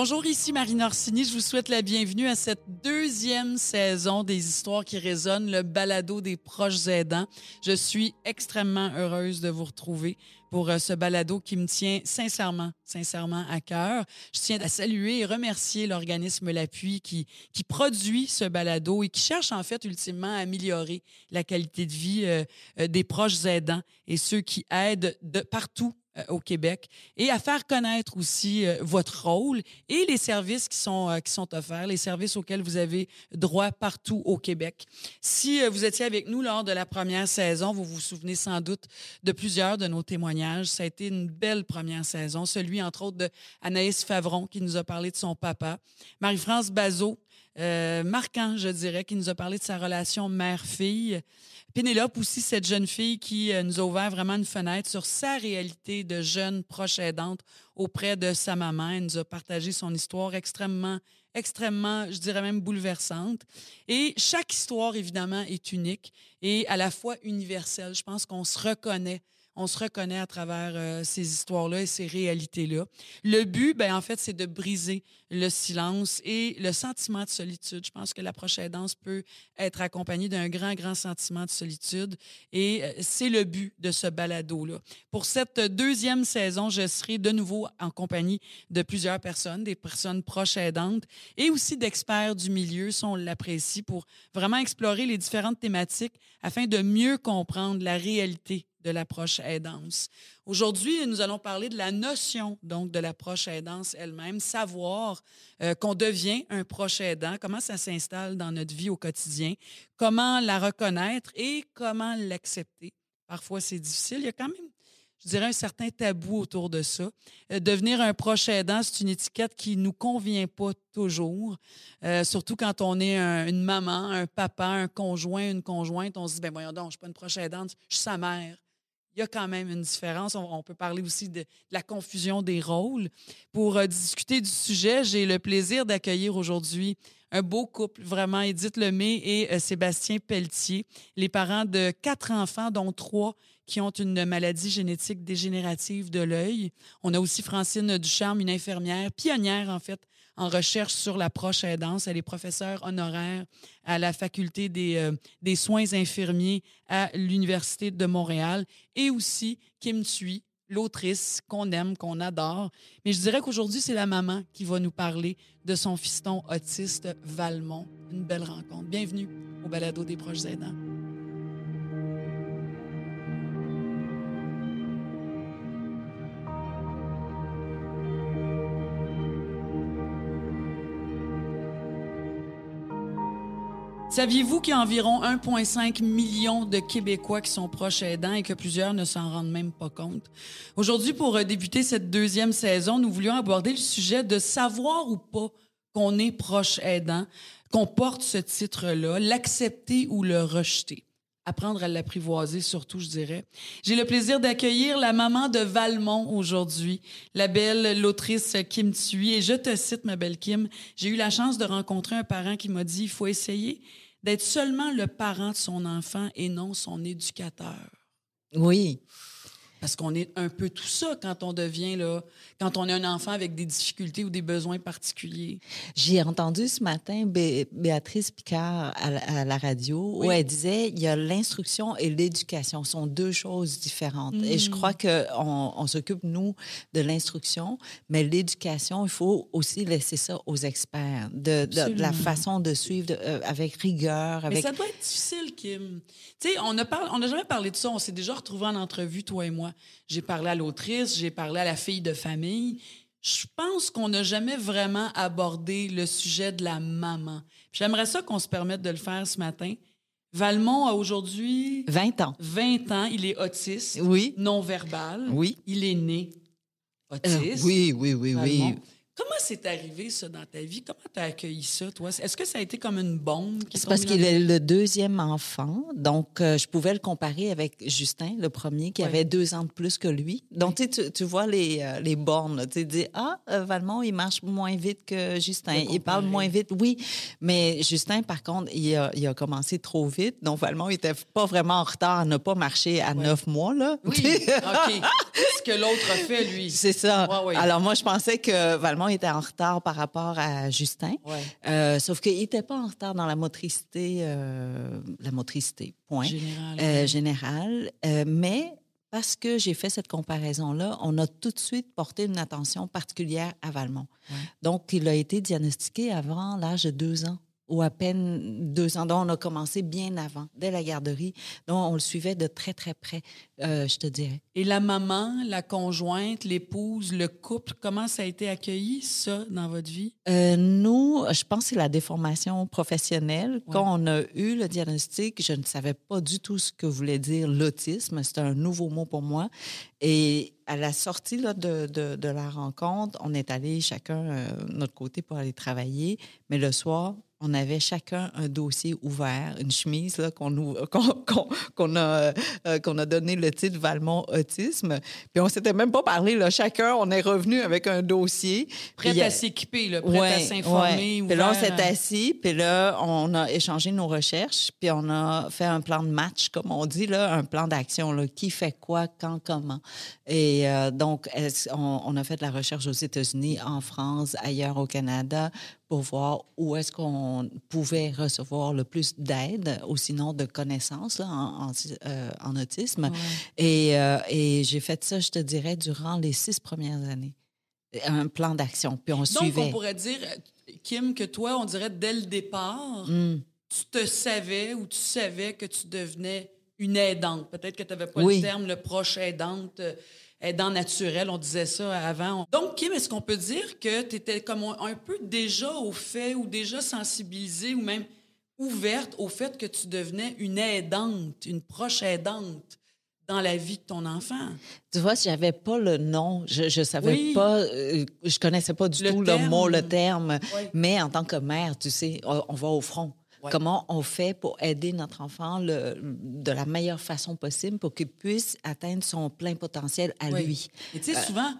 Bonjour, ici Marine Orsini. Je vous souhaite la bienvenue à cette deuxième saison des histoires qui résonnent, le balado des proches aidants. Je suis extrêmement heureuse de vous retrouver pour euh, ce balado qui me tient sincèrement, sincèrement à cœur. Je tiens à saluer et remercier l'organisme L'Appui qui, produit ce balado et qui cherche en fait ultimement à améliorer la qualité de vie euh, euh, des proches aidants et ceux qui aident de partout au Québec et à faire connaître aussi euh, votre rôle et les services qui sont, euh, qui sont offerts, les services auxquels vous avez droit partout au Québec. Si vous étiez avec nous lors de la première saison, vous vous souvenez sans doute de plusieurs de nos témoignages. Ça a été une belle première saison, celui entre autres de Anaïs Favron qui nous a parlé de son papa, Marie-France Bazot, marquant, je dirais, qui nous a parlé de sa relation mère-fille. Pénélope aussi, cette jeune fille qui euh, nous a ouvert vraiment une fenêtre sur sa réalité de jeune proche aidante auprès de sa maman. Elle nous a partagé son histoire extrêmement, extrêmement, je dirais même bouleversante. Et chaque histoire, évidemment, est unique et à la fois universelle. Je pense qu'on se reconnaît on se reconnaît à travers euh, ces histoires-là et ces réalités-là. Le but, ben, en fait, c'est de briser le silence et le sentiment de solitude. Je pense que la prochaine danse peut être accompagnée d'un grand, grand sentiment de solitude et euh, c'est le but de ce balado-là. Pour cette deuxième saison, je serai de nouveau en compagnie de plusieurs personnes, des personnes proches aidantes et aussi d'experts du milieu, si on l'apprécie, pour vraiment explorer les différentes thématiques afin de mieux comprendre la réalité de l'approche aidance. Aujourd'hui, nous allons parler de la notion donc de l'approche aidance elle-même, savoir euh, qu'on devient un proche aidant, comment ça s'installe dans notre vie au quotidien, comment la reconnaître et comment l'accepter. Parfois, c'est difficile. Il y a quand même, je dirais, un certain tabou autour de ça. Euh, devenir un proche aidant, c'est une étiquette qui nous convient pas toujours, euh, surtout quand on est une maman, un papa, un conjoint, une conjointe. On se dit, ben voyons donc, je suis pas une proche aidante, je suis sa mère il y a quand même une différence. On, peut parler aussi de, la confusion des rôles. Pour euh, discuter du sujet, j'ai le plaisir d'accueillir aujourd'hui un beau couple, vraiment, Edith Lemay et euh, Sébastien Pelletier, les parents de quatre enfants, dont trois qui ont une maladie génétique dégénérative de l'œil. On a aussi Francine Ducharme, une infirmière, pionnière en fait en recherche sur l'approche aidance. Elle est professeure honoraire à la faculté des, euh, des soins infirmiers à l'Université de Montréal et aussi Kim Thuy, l'autrice qu'on aime, qu'on adore. Mais je dirais qu'aujourd'hui, c'est la maman qui va nous parler de son fiston autiste Valmont. Une belle rencontre. Bienvenue au balado des proches aidants. Saviez-vous qu'il y a environ 1,5 million de Québécois qui sont proches aidants et que plusieurs ne s'en rendent même pas compte? Aujourd'hui, pour euh, débuter cette deuxième saison, nous voulions aborder le sujet de savoir ou pas qu'on est proche aidant, qu'on porte ce titre-là, l'accepter ou le rejeter apprendre à l'apprivoiser surtout, je dirais. J'ai le plaisir d'accueillir la maman de Valmont aujourd'hui, la belle l'autrice Kim Thuy. Et je te cite, ma belle Kim, j'ai eu la chance de rencontrer un parent qui m'a dit, il faut essayer d'être seulement le parent de son enfant et non son éducateur. Oui. Parce qu'on est un peu tout ça quand on devient là, quand on est un enfant avec des difficultés ou des besoins particuliers. J'ai entendu ce matin Béatrice Picard à, la radio où elle disait il y a l'instruction et l'éducation sont deux choses différentes. Et je crois mm. que on, s'occupe nous de l'instruction, mais l'éducation il faut aussi laisser ça aux experts de, la façon de suivre euh, avec rigueur. Avec... Mais ça doit être difficile, Kim. Tu sais, on n'a on a jamais parlé de ça. On s'est déjà retrouvés en entrevue toi et moi. J'ai parlé à l'autrice, j'ai parlé à la fille de famille. Je pense qu'on n'a jamais vraiment abordé le sujet de la maman. J'aimerais ça qu'on se permette de le faire ce matin. Valmont a aujourd'hui 20 ans. 20 ans, il est autiste, oui. non verbal. Oui. Il est né euh, autiste. oui, oui, oui, oui. Comment c'est arrivé, ça, dans ta vie? Comment tu as accueilli ça, toi? Est-ce que ça a été comme une bombe? C'est parce qu'il est le deuxième enfant. Donc, euh, je pouvais le comparer avec Justin, le premier, qui avait deux ans de plus que lui. Donc, tu, tu vois les, euh, les bornes. Tu dis, ah, euh, Valmont, il marche moins vite que Justin. Il parle moins vite. Oui. Mais Justin, par contre, il a, il a commencé trop vite. Donc, Valmont, il était pas vraiment en retard à ne pas marcher à neuf mois, là. Oui. OK. Ce que l'autre a fait, lui. C'est ça. Alors, moi, je pensais que Valmont, Était en retard par rapport à Justin. Ouais. Euh, sauf qu'il n'était pas en retard dans la motricité, euh, la motricité, point, Général. euh, générale. Euh, mais parce que j'ai fait cette comparaison-là, on a tout de suite porté une attention particulière à Valmont. Ouais. Donc, il a été diagnostiqué avant l'âge de deux ans ou à peine deux ans. Donc, on a commencé bien avant, dès la garderie. Donc, on le suivait de très, très près, euh, je te dirais. Et la maman, la conjointe, l'épouse, le couple, comment ça a été accueilli, ça, dans votre vie? Euh, nous, je pense que c'est la déformation professionnelle. Quand on a eu le diagnostic, je ne savais pas du tout ce que voulait dire l'autisme. C'était un nouveau mot pour moi. Et à la sortie là, de, de, de la rencontre, on est allé chacun euh, de notre côté pour aller travailler. Mais le soir, on avait chacun un dossier ouvert, une chemise qu'on, a, euh, qu'on a donné le titre Valmont Autisme. Puis on s'était même pas parlé. Là. Chacun, on est revenu avec un dossier. Puis, à euh, s'équiper, là, prête à s'informer. ouais. Puis là, on s'est à- assis, puis là, on a échangé nos recherches, puis on a fait un plan de match, comme on dit, là, un plan d'action, qui fait quoi, quand, comment. Et euh, donc, on a fait de la recherche aux États-Unis, en France, ailleurs au Canada, pour voir où est-ce qu'on pouvait recevoir le plus d'aide, ou sinon de connaissances là, en, en, euh, en autisme. Ouais. Et, euh, et j'ai fait ça, je te dirais, durant les six premières années. Un plan d'action. Puis on Donc, suivait. on pourrait dire, euh, Kim, que toi, on dirait dès le départ, Mm. tu te savais ou tu savais que tu devenais une aidante. Peut-être que tu n'avais pas Oui. le terme, le proche aidante, aidant naturel, on disait ça avant. Donc, Kim, est-ce qu'on peut dire que tu étais comme un peu déjà au fait ou déjà sensibilisée ou même ouverte au fait que tu devenais une aidante, une proche aidante dans la vie de ton enfant? Tu vois, j'avais pas le nom, je, je savais Oui. pas, euh, je connaissais pas du Le tout terme. le mot, le terme. Oui. Mais en tant que mère, tu sais, on, on va au front. Ouais. Comment on fait pour aider notre enfant le- de la meilleure façon possible pour qu'il puisse atteindre son plein potentiel à Oui. lui? Et tu sais, souvent,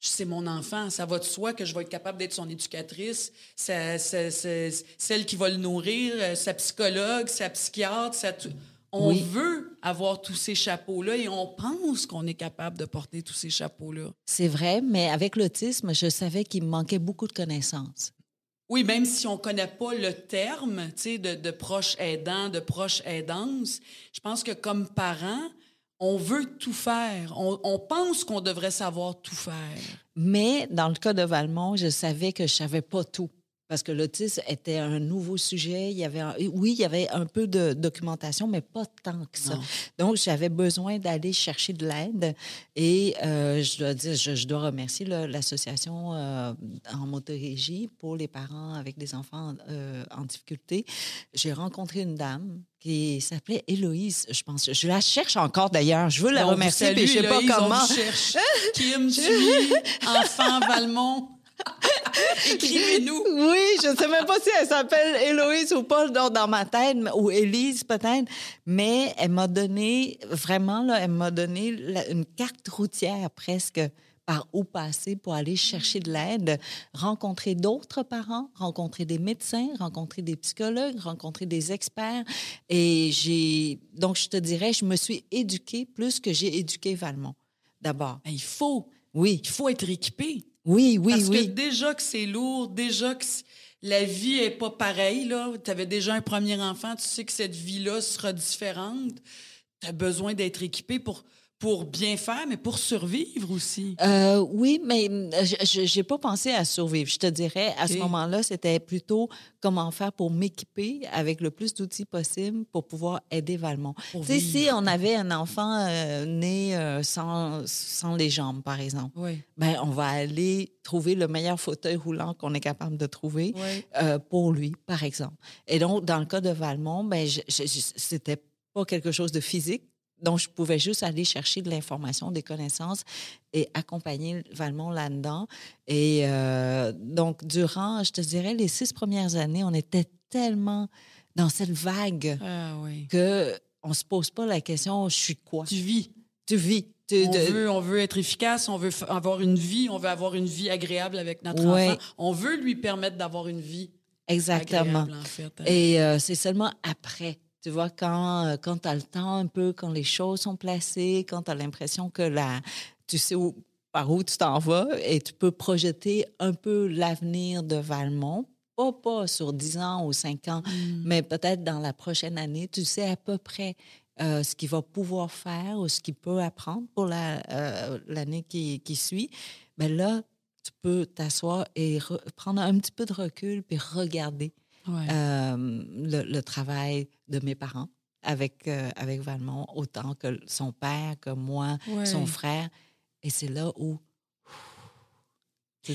c'est mon enfant, ça va de soi que je vais être capable d'être son éducatrice, celle qui va le nourrir, euh, sa psychologue, sa psychiatre, sa On Oui. veut avoir tous ces chapeaux-là et on pense qu'on est capable de porter tous ces chapeaux-là. C'est vrai, mais avec l'autisme, je savais qu'il me manquait beaucoup de connaissances. Oui, même si on ne connaît pas le terme de, de proche aidant, de proche aidance, je pense que comme parents, on veut tout faire. On, on pense qu'on devrait savoir tout faire. Mais dans le cas de Valmont, je savais que je savais pas tout. Parce que l'autisme était un nouveau sujet. Il y avait un- oui, il y avait un peu de documentation, mais pas tant que ça. Non. Donc, j'avais besoin d'aller chercher de l'aide. Et euh, je dois dire, je, je dois remercier l'association euh, en motorégie pour les parents avec des enfants euh, en difficulté. J'ai rencontré une dame qui s'appelait Héloïse, je pense. Je la cherche encore d'ailleurs. Je veux la On remercier, mais je sais pas on comment. vous cherche. Kim, Julie, enfant Valmont. Écrivez-nous. Oui, je ne sais même pas si elle s'appelle Héloïse ou pas dans, dans ma tête, ou Élise peut-être, mais elle m'a donné, vraiment, là, elle m'a donné la- une carte routière presque par où passer pour aller chercher de l'aide, rencontrer d'autres parents, rencontrer des médecins, rencontrer des psychologues, rencontrer des experts. Et j'ai, donc je te dirais, je me suis éduquée plus que j'ai éduqué Valmont, d'abord. Ben, il faut. Oui, Il faut être équipé. Oui, oui, Parce que oui. déjà que c'est lourd, déjà que la vie est pas pareille, là. Tu avais déjà un premier enfant, tu sais que cette vie-là sera différente. Tu as besoin d'être équipé pour, pour bien faire, mais pour survivre aussi. Euh, oui, mais euh, je n'ai pas pensé à survivre. Je te dirais, à ce moment-là, c'était plutôt comment faire pour m'équiper avec le plus d'outils possible pour pouvoir aider Valmont. Tu si on avait un enfant euh, né euh, sans, sans les jambes, par exemple, Oui, ben, on va aller trouver le meilleur fauteuil roulant qu'on est capable de trouver oui. pour lui, par exemple. Et donc, dans le cas de Valmont, ben, c'était pas quelque chose de physique. Donc, je pouvais juste aller chercher de l'information, des connaissances et accompagner Valmont là-dedans. Et euh, donc, durant, je te dirais, les six premières années, on était tellement dans cette vague Ah oui. que on se pose pas la question, je suis quoi? Tu vis. Tu vis. Tu- On de- veut, on veut être efficace, on veut avoir une vie, on veut avoir une vie agréable avec notre enfant. On veut lui permettre d'avoir une vie Exactement. agréable, en fait. hein. Et euh, c'est seulement après, tu vois, quand, euh, quand tu as le temps un peu, quand les choses sont placées, quand tu as l'impression que la, tu sais où, par où tu t'en vas et tu peux projeter un peu l'avenir de Valmont. Pas, pas sur 10 ans ou 5 ans, Mm. mais peut-être dans la prochaine année, tu sais à peu près euh, ce qu'il va pouvoir faire ou ce qu'il peut apprendre pour la, euh, l'année qui, qui suit. Mais là, tu peux t'asseoir et re- prendre un petit peu de recul puis regarder Ouais. euh, le, le travail de mes parents avec, euh, avec Valmont, autant que son père, que moi, Ouais. son frère. Et c'est là où.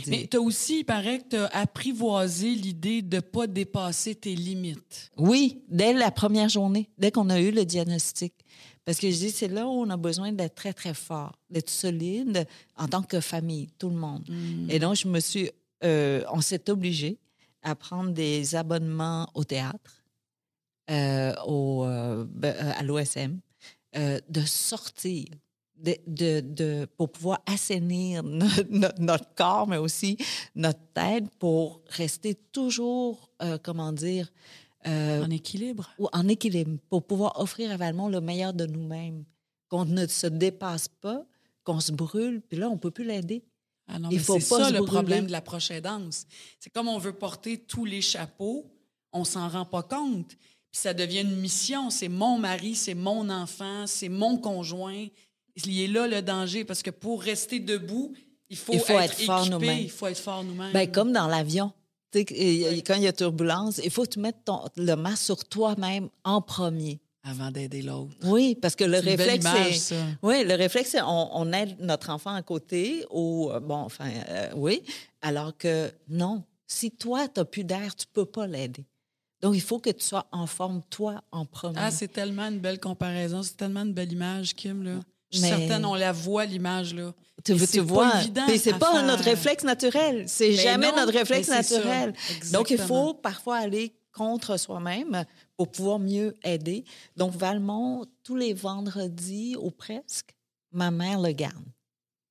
Mais tu as aussi, il paraît que tu as apprivoisé l'idée de ne pas dépasser tes limites. Oui, dès la première journée, dès qu'on a eu le diagnostic. Parce que je dis, c'est là où on a besoin d'être très, très fort, d'être solide en tant que famille, tout le monde. Mm. Et donc, je me suis. euh, on s'est obligé à prendre des abonnements au théâtre, euh, au, euh, ben, euh, à l'OSM, euh, de sortir, de, de, de- pour pouvoir assainir no- no- notre corps, mais aussi notre tête pour rester toujours, comment dire, En équilibre. ou en équilibre, pour pouvoir offrir à Valmont le meilleur de nous-mêmes, qu'on ne se dépasse pas, qu'on se brûle, puis là, on ne peut plus l'aider. Ah non, Il mais faut c'est pas ça le brûler. problème de la prochaine danse. C'est comme on veut porter tous les chapeaux, on s'en rend pas compte. Puis ça devient une mission. C'est mon mari, c'est mon enfant, c'est mon conjoint. Il est là le danger parce que pour rester debout, il faut, Il faut être, être fort nous-mêmes. Il faut être fort nous-mêmes. Ben, comme dans l'avion. Et- et Quand il y a turbulence, il faut mettes ton- le masque sur toi-même en premier. Avant d'aider l'autre. Oui, parce que le réflexe, c'est... Oui, le réflexe, c'est on, on aide notre enfant à côté, ou, euh, bon, enfin, euh, oui, alors que non, si toi, tu n'as plus d'air, tu peux pas l'aider. Donc, il faut que tu sois en forme, toi, en premier. Ah, c'est tellement une belle comparaison. C'est tellement une belle image, Kim. Là. Je suis Mais- certaine, on la voit, l'image. là. tu, tu vois, évident puis c'est pas faire. notre réflexe naturel. C'est Ben jamais non, notre réflexe mais naturel. Donc, il faut parfois aller contre soi-même pour pouvoir mieux aider. Donc, Valmont, tous les vendredis ou presque, ma mère le garde.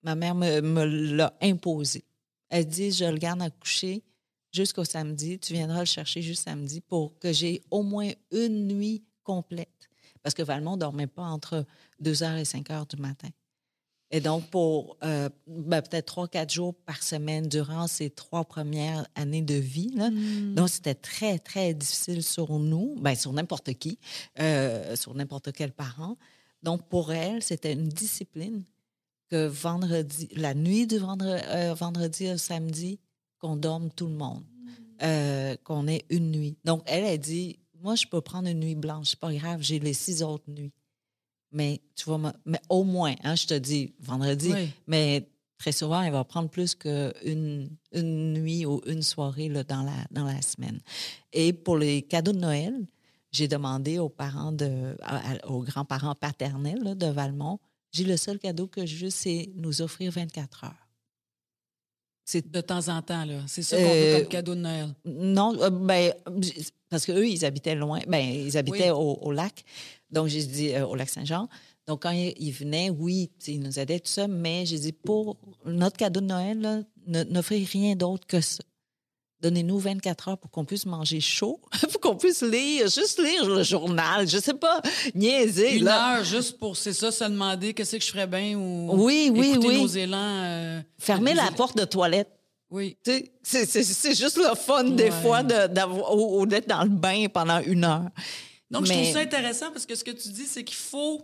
Ma mère me, l'a imposé. Elle dit, je le garde à coucher jusqu'au samedi. Tu viendras le chercher juste samedi pour que j'ai au moins une nuit complète. Parce que Valmont ne dormait pas entre 2 h et 5 h du matin. Et donc, pour euh, ben, peut-être trois, quatre jours par semaine durant ces trois premières années de vie, là, Mm. donc c'était très, très difficile sur nous, ben, sur n'importe qui, euh, sur n'importe quel parent. Donc, pour elle, c'était une discipline que vendredi, la nuit du vendredi, vendredi au samedi, qu'on dorme tout le monde, euh, qu'on ait une nuit. Donc, elle a dit, moi, je peux prendre une nuit blanche, c'est pas grave, j'ai les six autres nuits. Mais tu vois, ma- mais au moins, hein, je te dis vendredi, Oui. mais très souvent, elle va prendre plus qu'une une nuit ou une soirée là, dans, la, dans la semaine. Et pour les cadeaux de Noël, j'ai demandé aux parents, de, à- aux grands-parents paternels là, de Valmont, j'ai le seul cadeau que je veux, c'est nous offrir 24 heures. C'est De temps en temps, là. C'est ça qu'on veut Euh, comme cadeau de Noël. non, euh, ben, parce qu'eux, ils habitaient loin. Ben, ils habitaient Oui. au, au lac. Donc, j'ai dit euh, au lac Saint-Jean. Donc, quand ils, venaient, oui, ils nous aidaient, tout ça, mais j'ai dit, pour notre cadeau de Noël, n'offrez rien d'autre que ça. Donnez-nous 24 heures pour qu'on puisse manger chaud, pour qu'on puisse lire, juste lire le journal, je sais pas, niaiser. Une là. heure juste pour, c'est ça, se demander qu'est-ce que je ferais bien ou Oui, oui, écouter oui. nos élans. euh, Fermez nos la porte de toilette. Oui. C'est juste le fun, des fois, de- d'avoir- ou d'être dans le bain pendant une heure. Donc, je trouve ça intéressant parce que ce que tu dis, c'est qu'il faut.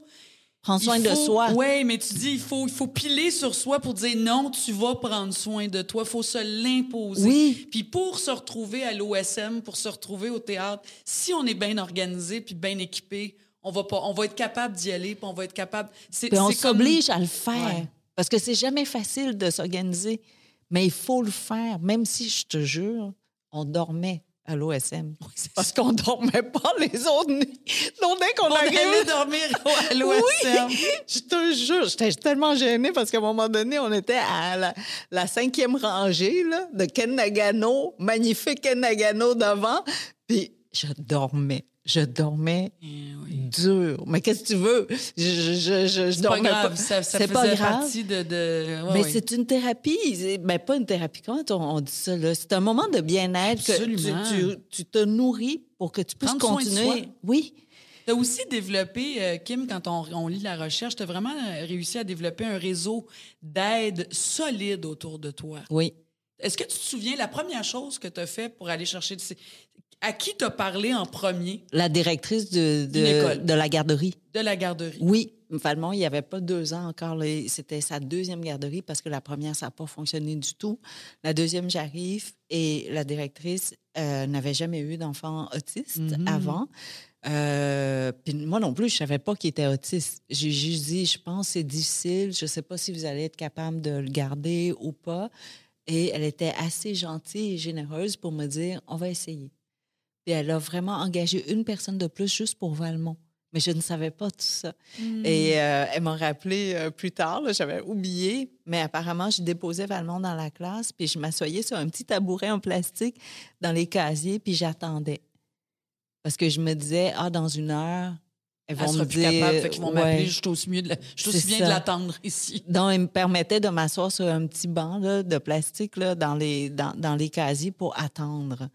Prends soin de soi. Oui, mais tu dis, il faut, il faut piler sur soi pour dire non, tu vas prendre soin de toi. Il faut se l'imposer. Oui. Puis pour se retrouver à l'OSM, pour se retrouver au théâtre, si on est bien organisé puis bien équipé, on va, pas, on va être capable d'y aller puis on va être capable. Puis on comme- s'oblige à le faire. Ouais. Parce que c'est jamais facile de s'organiser. Mais il faut le faire. Même si, je te jure, on dormait à l'OSM. Parce qu'on dormait pas les autres nuits. Donc, dès qu'on On allait dormir à l'OSM. Je te jure, j'étais tellement gênée parce qu'à un moment donné, on était à la, la cinquième rangée là, de Ken Nagano, magnifique Ken Nagano devant. Puis je dormais. Je dormais Eh oui. dur. Mais qu'est-ce que tu veux? Je, je, je, je C'est pas dormais grave, ça, ça C'est faisait pas grave. partie de... de... ouais, Mais c'est une thérapie. C'est- Ben, pas une thérapie. Comment on, on dit ça? là? C'est un moment de bien-être que tu, tu- tu te nourris pour que tu puisses Prendre continuer. Oui. Tu as aussi développé, euh, Kim, quand on, on lit la recherche, tu as vraiment euh, réussi à développer un réseau d'aide solide autour de toi. Oui. Est-ce que tu te souviens la première chose que tu as fait pour aller chercher... de À qui t'as parlé en premier? La directrice de, de, de la garderie. de la garderie? Oui, Valmont, il n'y avait pas deux ans encore. C'était sa deuxième garderie parce que la première, ça n'a pas fonctionné du tout. La deuxième, j'arrive et la directrice euh, n'avait jamais eu d'enfant autiste Mhm. avant. Euh, puis moi non plus, je savais pas qu'il était autiste. J'ai juste dit, je pense c'est difficile. Je sais pas si vous allez être capable de le garder ou pas. Et elle était assez gentille et généreuse pour me dire, on va essayer. Puis elle a vraiment engagé une personne de plus juste pour Valmont. Mais je ne savais pas tout ça. Hmm. Et euh, elle m'a rappelé euh, plus tard, j'avais oublié, mais apparemment, je déposais Valmont dans la classe, puis je m'assoyais sur un petit tabouret en plastique dans les casiers, puis j'attendais. Parce que je me disais, ah, dans une heure, elles Elle vont sera me plus dire... capable, fait qu'ils vont ouais. m'appeler. Je suis aussi, mieux de la- je aussi bien ça. de l'attendre ici. Donc, il me permettait de m'asseoir sur un petit banc là, de plastique là, dans, les, dans, dans les casiers pour attendre.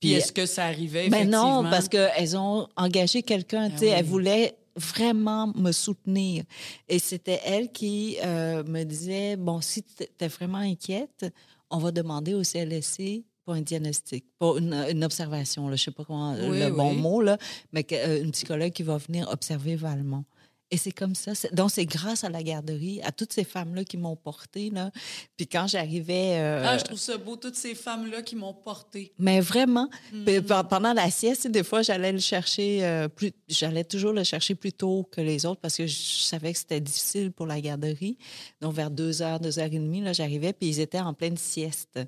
Puis est-ce que ça arrivait, Ben non, parce qu'elles ont engagé quelqu'un, tu sais, oui. elles voulaient vraiment me soutenir. Et c'était elle qui euh, me disait, bon, si tu es vraiment inquiète, on va demander au CLSC pour un diagnostic, pour une, une observation, là, je sais pas comment Oui, le bon mot, là, mais euh, une psychologue qui va venir observer Valmont. Et c'est comme ça. Donc, c'est grâce à la garderie, à toutes ces femmes-là qui m'ont portée. Là. Puis quand j'arrivais... euh, Ah, je trouve ça beau, toutes ces femmes-là qui m'ont portée. mais vraiment, Mm. Pendant la sieste, des fois, j'allais le chercher euh, plus, j'allais toujours le chercher plus tôt que les autres parce que je savais que c'était difficile pour la garderie. Donc, vers 2 heures, 2 heures et demie, là, j'arrivais, puis ils étaient en pleine sieste.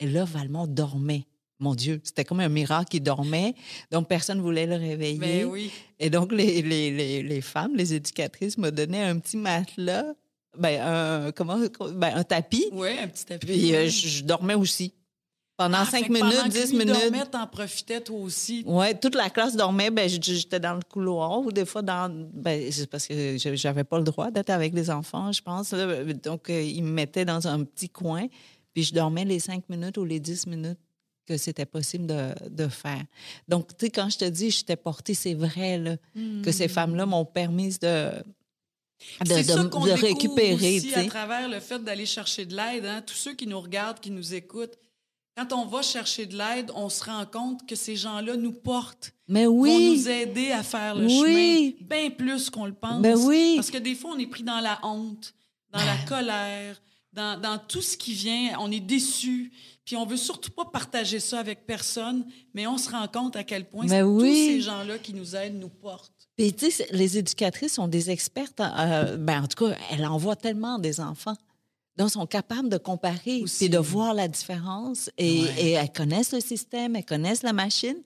Et là, Valmont dormait. Mon Dieu, c'était comme un miracle qu'il dormait. Donc, personne ne voulait le réveiller. Ben oui. Et donc, les, les, les, les femmes, les éducatrices me donnaient un petit matelas, ben, un, comment, ben, un tapis. Oui, un petit tapis. Puis, euh, je, je dormais aussi. Pendant Ah, 5 fait que pendant minutes, que 10 lui minutes. dormait, t'en profitais toi aussi. Oui, toute la classe dormait. Ben, j'étais dans le couloir ou des fois dans. Ben, c'est parce que je- j'avais pas le droit d'être avec les enfants, je pense. Donc, euh, ils me mettaient dans un petit coin, puis je dormais les cinq minutes ou les dix minutes que c'était possible de, de faire. Donc, tu sais, quand je te dis j'étais portée, c'est vrai là, que ces femmes-là m'ont permis de, de, C'est ça de- qu'on de récupérer. aussi à travers le fait d'aller chercher de l'aide. hein. Tous ceux qui nous regardent, qui nous écoutent, quand on va chercher de l'aide, on se rend compte que ces gens-là nous portent, Mais vont nous aider à faire le Oui. chemin, bien plus qu'on le pense. Ben oui. Parce que des fois, on est pris dans la honte, dans la colère, dans, dans tout ce qui vient. On est déçu, puis on veut surtout pas partager ça avec personne, mais on se rend compte à quel point Ben tous oui. ces gens-là qui nous aident nous portent. Puis, tu sais, les éducatrices sont des expertes. en- euh, ben, en tout cas, elles envoient tellement des enfants. Donc, sont capables de comparer Aussi. puis de voir la différence. Et, Ouais. et elles connaissent le système, elles connaissent la machine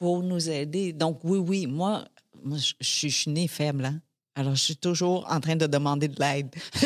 pour nous aider. Donc, oui, oui, moi, moi je, je suis née faible. hein. Alors, je suis toujours en train de demander de l'aide.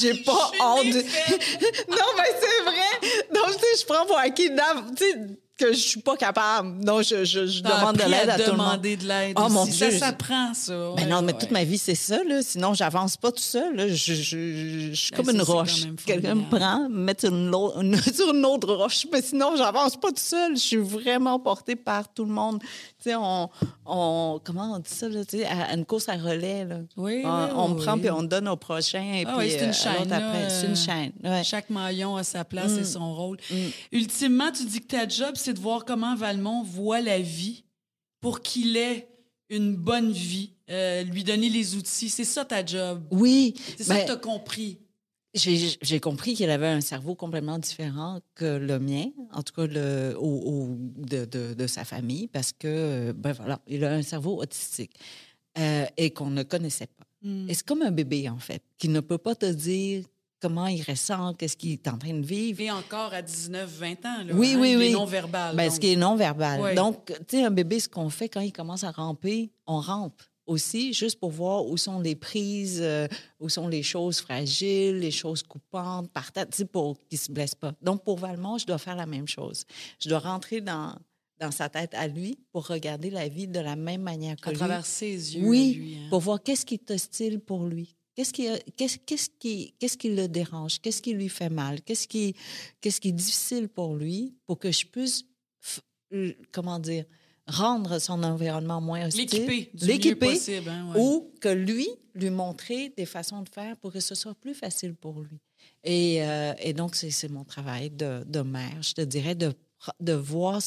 J'ai pas honte. non, mais c'est vrai. Donc, tu sais, je prends pour acquis tu sais, que je suis pas capable. Donc, je, je, je T'as demande de l'aide à, à tout le monde. demander de l'aide Oh, mon Ça Dieu. s'apprend, ça. Ben Ouais, non, mais ouais. toute ma vie, c'est ça. Là. Sinon, j'avance pas tout seul. là. Je, je- je- je suis Ben, comme ça, une roche. Quelqu'un me prend, me met sur une, une- sur une autre roche. Mais sinon, j'avance pas tout seul. Je suis vraiment portée par tout le monde. Tu sais, on, on- comment on dit ça? Là, tu sais, à, à une course à relais. Là. Oui, on oui, on oui, me prend puis on donne au prochain. Et Ah puis, oui, c'est une euh, chaîne, après. C'est une euh, chaîne. ouais. Chaque maillon a sa place Mm. et son rôle. Ultimement, tu dis que ta job, c'est de voir comment Valmont voit la vie pour qu'il ait une bonne vie, euh, lui donner les outils. C'est ça ta job. Oui. C'est ça ben, que tu as compris. J'ai compris qu'il avait un cerveau complètement différent que le mien, en tout cas le, au, au- de, de- de sa famille, parce que, ben voilà, il a un cerveau autistique euh, et qu'on ne connaissait pas. Mm. Et c'est comme un bébé, en fait, qui ne peut pas te dire comment il ressent, qu'est-ce qu'il est en train de vivre. Et encore à 19, 20 ans. Là, Oui, hein, oui, non-verbal. Ben, ce qui est non-verbal. Donc, tu sais, un bébé, ce qu'on fait quand il commence à ramper, on rampe aussi, juste pour voir où sont les prises, euh, où sont les choses fragiles, les choses coupantes, par sais, pour qu'il ne se blesse pas. Donc, pour Valmont, je dois faire la même chose. Je dois rentrer dans, dans sa tête à lui pour regarder la vie de la même manière que à lui. travers ses yeux. Oui, à lui, hein. pour voir qu'est-ce qui est hostile pour lui. Qu'est-ce qui, qu'est-ce, qu'est-ce qui, qu'est-ce qui le dérange? Qu'est-ce qui lui fait mal? Qu'est-ce qui, qu'est-ce qui est difficile pour lui pour que je puisse, comment dire, rendre son environnement moins hostile? L'équiper du mieux possible. Hein, ouais. Ou que lui, lui montrer des façons de faire pour que ce soit plus facile pour lui. Et, euh, et donc, c'est mon travail de, de, mère, je te dirais, de, de voir,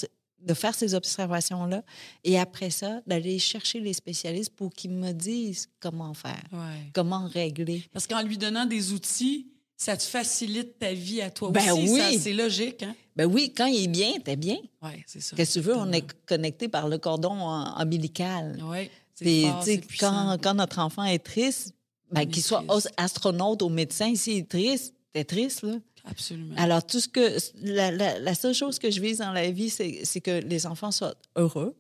de faire ces observations-là et après ça, d'aller chercher les spécialistes pour qu'ils me disent comment faire, Ouais. comment régler. Parce qu'en lui donnant des outils, ça te facilite ta vie à toi Ben aussi. oui. ça, C'est logique, hein? Ben oui, quand il est bien, t'es bien. Oui, c'est ça. Qu'est-ce que tu veux? On est connecté par le cordon ombilical. Oui, c'est quand, quand notre enfant est triste, ben, qu'il soit astronaute ou médecin, s'il est triste, t'es triste, là. Absolument. Alors, tout ce que. La, la- la seule chose que je vise dans la vie, c'est c'est que les enfants soient heureux.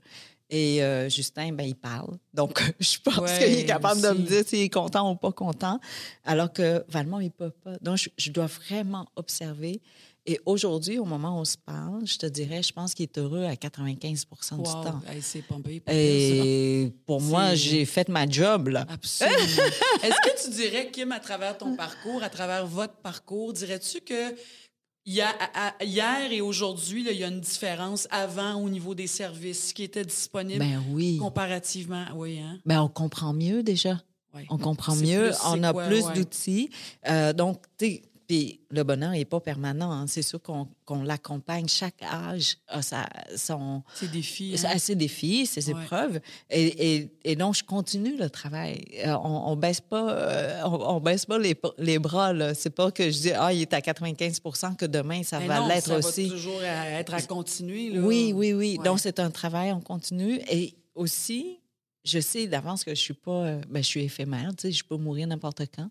Et euh, Justin, ben, il parle. Donc, je pense Ouais, qu'il est capable de me dire s'il est content ou pas content. Alors que Valmont, il peut pas. Donc, je, je dois vraiment observer. Et aujourd'hui, au moment où on se parle, je te dirais, je pense qu'il est heureux à 95% du Wow. temps. Hey, c'est pompé, Et pour moi, j'ai fait ma job, là. Absolument. Est-ce que tu dirais, Kim, à travers ton parcours, à travers votre parcours, dirais-tu que il y a- à- hier et aujourd'hui, il y a une différence avant au niveau des services qui étaient disponibles Ben oui. comparativement? Oui, hein? Ben, on comprend mieux déjà. On comprend mieux, plus on a quoi, plus ouais. d'outils. Euh, donc, tu puis le bonheur n'est pas permanent. hein. C'est sûr qu'on l'accompagne. Chaque âge a sa, son, ses défis, ses Ouais. épreuves. Et, et, et donc, je continue le travail. Euh, on, on baisse pas, euh, on, on baisse pas les, les bras. là. C'est pas que je dis, ah, il est à 95% que demain, ça Mais va l'être ça aussi. Va toujours être à continuer. Là. Oui, oui, oui. Ouais. Donc, c'est un travail, on continue. Et aussi, je sais d'avance que je suis pas, euh, ben, je suis éphémère, tu sais, je peux mourir n'importe quand.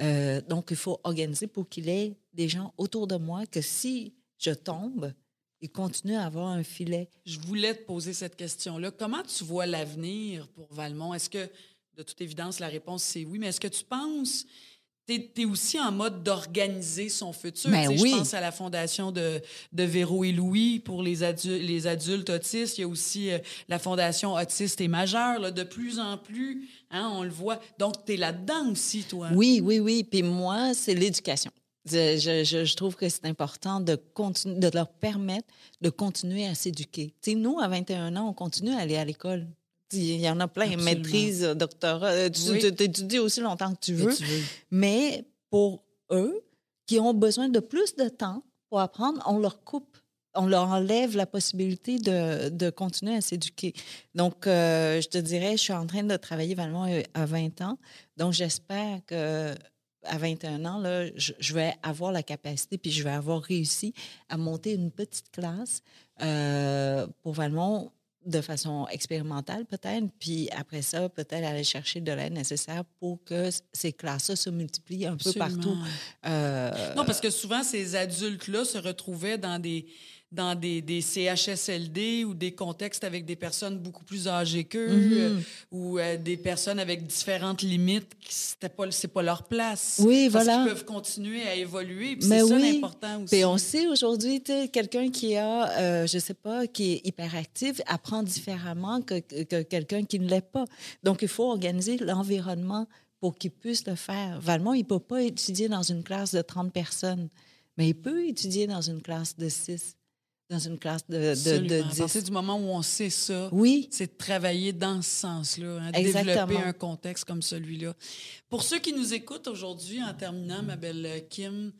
Euh, donc, il faut organiser pour qu'il ait des gens autour de moi que si je tombe, ils continuent à avoir un filet. Je voulais te poser cette question-là. Comment tu vois l'avenir pour Valmont? Est-ce que, de toute évidence, la réponse c'est oui, mais est-ce que tu penses, tu es, aussi en mode d'organiser son futur? Ben oui. Je pense à la fondation de, de Véro et Louis pour les, adu- les adultes autistes. Il y a aussi euh, la fondation autiste et majeure. Là, de plus en plus, hein, on le voit. Donc, tu es là-dedans aussi, toi. Oui, oui, oui. Puis moi, c'est l'éducation. Je, je- trouve que c'est important de, de leur permettre de continuer à s'éduquer. Nous, à 21 ans, on continue à aller à l'école. Il y en a plein, Absolument. maîtrise, doctorat. Euh, Tu Oui. étudies aussi longtemps que tu veux. tu veux. Mais pour eux, qui ont besoin de plus de temps pour apprendre, on leur coupe. On leur enlève la possibilité de, de continuer à s'éduquer. Donc, euh, je te dirais, je suis en train de travailler vraiment à 20 ans. Donc, j'espère que à 21 ans, là, je, je vais avoir la capacité, puis je vais avoir réussi à monter une petite classe euh, pour Valmont de façon expérimentale peut-être, puis après ça, peut-être aller chercher de l'aide nécessaire pour que ces classes-là se multiplient un peu partout. Euh, Non, parce que souvent, ces adultes-là se retrouvaient dans des dans des, des CHSLD ou des contextes avec des personnes beaucoup plus âgées qu'eux Mhm. euh, ou euh, des personnes avec différentes limites qui c'était pas c'est pas leur place. Oui, parce voilà. qu'ils peuvent continuer à évoluer. C'est ça oui. l'important aussi. Puis on sait aujourd'hui, quelqu'un qui a, euh, je sais pas, qui est hyperactif apprend différemment que quelqu'un qui ne l'est pas. Donc, il faut organiser l'environnement pour qu'il puisse le faire. Valmont, il peut pas étudier dans une classe de 30 personnes, mais il peut étudier dans une classe de 6, dans une classe de, de, de Absolument. À 10. partir du moment où on sait ça, Oui, c'est de travailler dans ce sens-là, hein, développer un contexte comme celui-là. Pour ceux qui nous écoutent aujourd'hui, en terminant, ma belle Kim,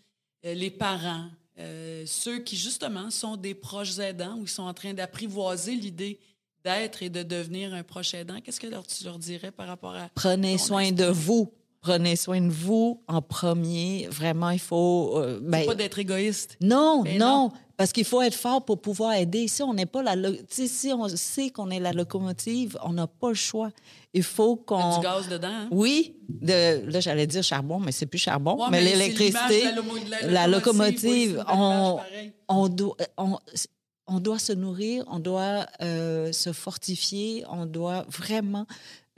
euh, les parents, euh, ceux qui justement sont des proches aidants ou qui sont en train d'apprivoiser l'idée d'être et de devenir un proche aidant, qu'est-ce que leur- tu leur dirais par rapport à... prenez soin de vous. Prenez soin de vous en premier. Vraiment, il faut... euh, ben, pas d'être égoïste. Non, Ben non, parce qu'il faut être fort pour pouvoir aider. Si on n'est pas la, si on sait qu'on est la locomotive, on n'a pas le choix. Il faut qu'on, du gaz dedans. hein? oui, de, là j'allais dire charbon, mais c'est plus charbon, Ouais, mais, l'électricité, la lomo- de la locomotive, on, on doit, on, on doit se nourrir, on doit euh, se fortifier, on doit vraiment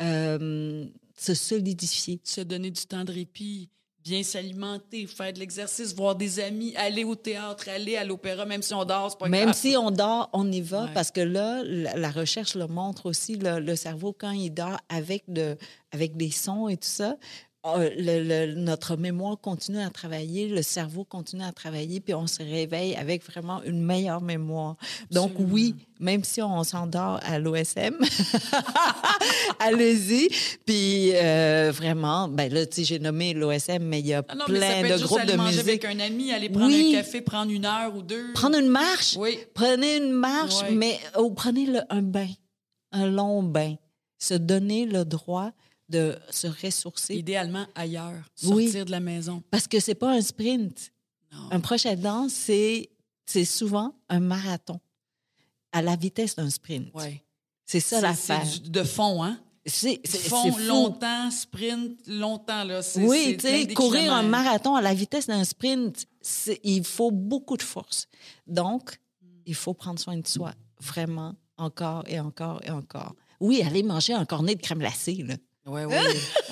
euh, se solidifier. se donner du temps de répit, bien s'alimenter, faire de l'exercice, voir des amis, aller au théâtre, aller à l'opéra, même si on dort, c'est pas Même grave. si on dort, on y va Ouais. parce que là, la, la recherche le montre aussi, le, le cerveau, quand il dort avec, de, avec des sons et tout ça, le- le- notre mémoire continue à travailler, le cerveau continue à travailler, puis on se réveille avec vraiment une meilleure mémoire. Donc oui, même si on s'endort à l'OSM, allez-y. Puis euh, vraiment, ben là, tu sais, j'ai nommé l'OSM, mais il y a Ah non, plein de groupes de manger musique. avec un ami, aller prendre Oui. un café, prendre une heure ou deux. Prendre une marche? Oui. Prenez une marche, mais oh, prenez le- un bain, un long bain. Se donner le droit de se ressourcer. Idéalement ailleurs, Oui. sortir de la maison. Parce que c'est pas un sprint. Non. Un proche aidant, c'est c'est souvent un marathon à la vitesse d'un sprint. Ouais. C'est ça l'affaire. c'est de fond, hein? C'est fond, longtemps, sprint, longtemps, là. C'est- Oui, tu sais, courir un marathon à la vitesse d'un sprint, il faut beaucoup de force. Donc, il faut prendre soin de soi, vraiment, encore et encore et encore. Oui, aller manger un cornet de crème glacée, là. Oui, oui.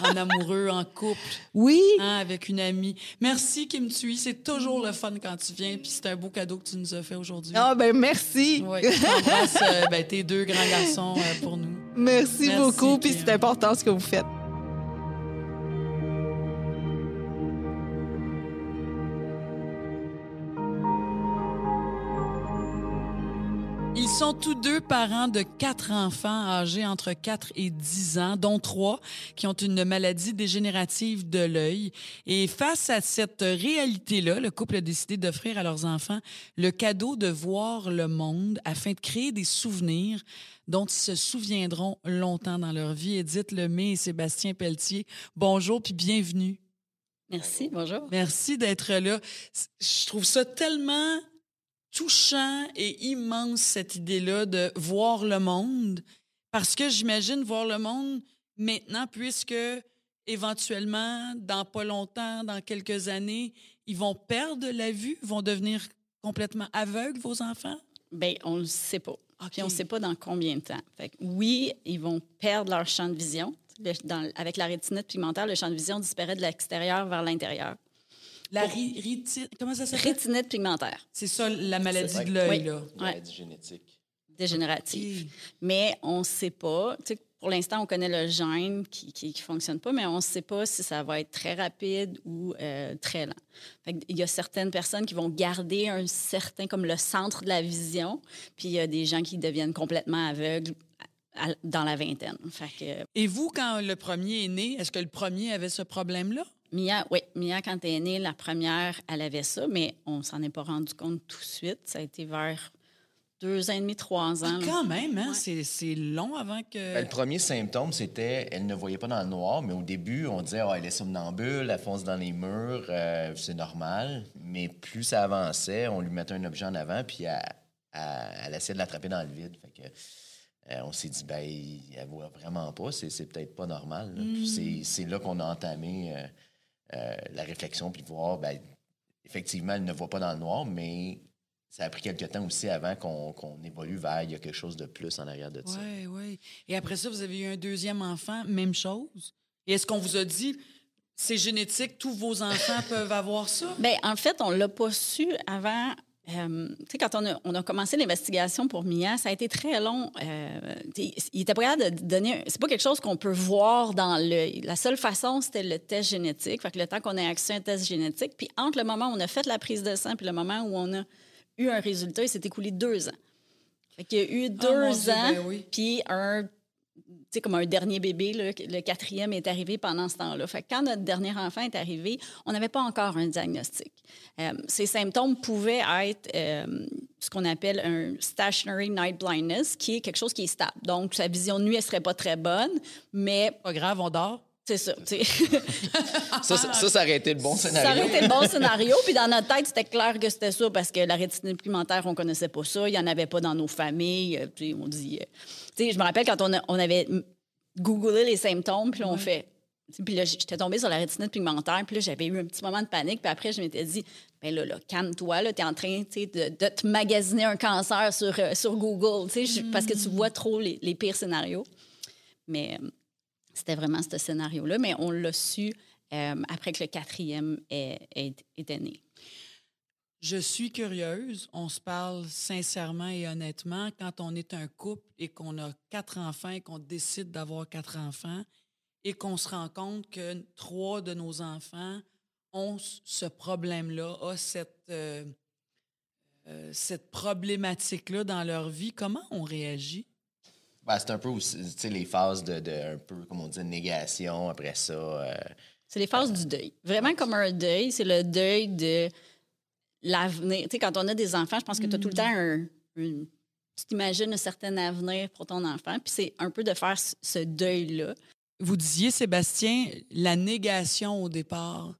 en amoureux, en couple, Oui, hein, avec une amie. Merci, Kim Tui. C'est toujours le fun quand tu viens. Puis c'est un beau cadeau que tu nous as fait aujourd'hui. ah ben merci. Oui, t'embrasses euh, ben, tes deux grands garçons euh, pour nous. Merci, Merci, beaucoup, puis c'est important ce que vous faites. Sont tous deux parents de quatre enfants âgés entre 4 et 10 ans, dont trois qui ont une maladie dégénérative de l'œil. Et face à cette réalité-là, le couple a décidé d'offrir à leurs enfants le cadeau de voir le monde afin de créer des souvenirs dont ils se souviendront longtemps dans leur vie. Edith Lemay et Sébastien Pelletier, bonjour puis bienvenue. Merci, bonjour. Merci d'être là. Je trouve ça tellement touchant et immense, cette idée-là de voir le monde. Parce que j'imagine voir le monde maintenant, puisque éventuellement, dans pas longtemps, dans quelques années, ils vont perdre la vue, vont devenir complètement aveugles, vos enfants? Bien, on ne le sait pas. Puis on ne sait pas dans combien de temps. Fait que oui, ils vont perdre leur champ de vision. Le- dans- avec la rétinite pigmentaire, le champ de vision disparaît de l'extérieur vers l'intérieur. La ri- rétine- comment ça s'appelle? Rétinite pigmentaire, C'est ça, la maladie de l'œil, oui. là. Maladie génétique. dégénérative. Mais on ne sait pas. Tu sais, pour l'instant, on connaît le gène qui ne fonctionne pas, mais on ne sait pas si ça va être très rapide ou euh, très lent. Il y a certaines personnes qui vont garder un certain, comme le centre de la vision, puis il y a des gens qui deviennent complètement aveugles à- dans la vingtaine. Fait que Et vous, quand le premier est né, est-ce que le premier avait ce problème-là? Mia, oui, Mia, quand elle est née, la première, elle avait ça, mais on s'en est pas rendu compte tout de suite. Ça a été vers deux ans et demi, trois ans. Ah, là. quand même, hein? Ouais. C'est- C'est long avant que. Ben, le premier symptôme, c'était elle ne voyait pas dans le noir, mais au début, on disait oh, elle est somnambule, elle fonce dans les murs, euh, c'est normal. Mais plus ça avançait, on lui mettait un objet en avant, puis elle, elle, elle essayait de l'attraper dans le vide. Fait que, euh, on s'est dit, ben, elle voit vraiment pas, c'est, c'est peut-être pas normal. c'est, c'est là qu'on a entamé euh, euh, la réflexion, puis de voir, ben, effectivement, elle ne voit pas dans le noir, mais ça a pris quelques temps aussi avant qu'on, qu'on évolue vers il y a quelque chose de plus en arrière de ça. Oui, oui. Et après ça, vous avez eu un deuxième enfant, même chose? Et est-ce qu'on vous a dit, c'est génétique, tous vos enfants peuvent avoir ça? Bien, en fait, on l'a pas su avant. Euh, tu sais, quand on a, on a commencé l'investigation pour Mia, ça a été très long. Euh, il était pas capable de donner. C'est pas quelque chose qu'on peut voir dans l'œil. La seule façon, c'était le test génétique. Fait que le temps qu'on ait accès à un test génétique, puis entre le moment où on a fait la prise de sang puis le moment où on a eu un résultat, il s'est écoulé deux ans. Fait qu'il y a eu deux Oh, Dieu, ans, ben oui. puis un sais, comme un dernier bébé, le quatrième est arrivé pendant ce temps-là. Fait quand notre dernier enfant est arrivé, on n'avait pas encore un diagnostic. Euh, ces symptômes pouvaient être euh, ce qu'on appelle un stationary night blindness, qui est quelque chose qui est stable. Donc, sa vision de nuit, elle serait pas très bonne, mais Pas grave, on dort. C'est ça. tu sais. Ça, ça, ça, ça aurait été le bon scénario. Ça aurait été le bon scénario. Puis dans notre tête, c'était clair que c'était ça parce que la rétinite pigmentaire, on connaissait pas ça. Il y en avait pas dans nos familles. Euh, Puis on dit... euh, tu sais, je me rappelle quand on, a- on avait mm, googlé les symptômes, puis là, on fait... Puis là, j'étais tombée sur la rétinite pigmentaire, puis là, j'avais eu un petit moment de panique. Puis après, je m'étais dit, ben là, là calme-toi, là, t'es en train, de, de te magasiner un cancer sur, euh, sur Google, tu sais, parce que tu vois trop les, les pires scénarios. Mais euh, c'était vraiment ce scénario-là, mais on l'a su euh, après que le quatrième est- était né. Je suis curieuse. On se parle sincèrement et honnêtement. Quand on est un couple et qu'on a quatre enfants et qu'on décide d'avoir quatre enfants, et qu'on se rend compte que trois de nos enfants ont ce problème-là, ont cette, euh, euh, cette problématique-là dans leur vie, comment on réagit? Ben, c'est un peu aussi, tu sais, les phases de, de, un peu, comme on dit, négation, après ça. euh, C'est les phases du deuil. Vraiment comme un deuil, c'est le deuil de l'avenir. Tu sais, quand on a des enfants, je pense que tu as tout le temps un, un- tu t'imagines un certain avenir pour ton enfant, puis c'est un peu de faire ce- ce deuil-là. Vous disiez, Sébastien, la négation au départ,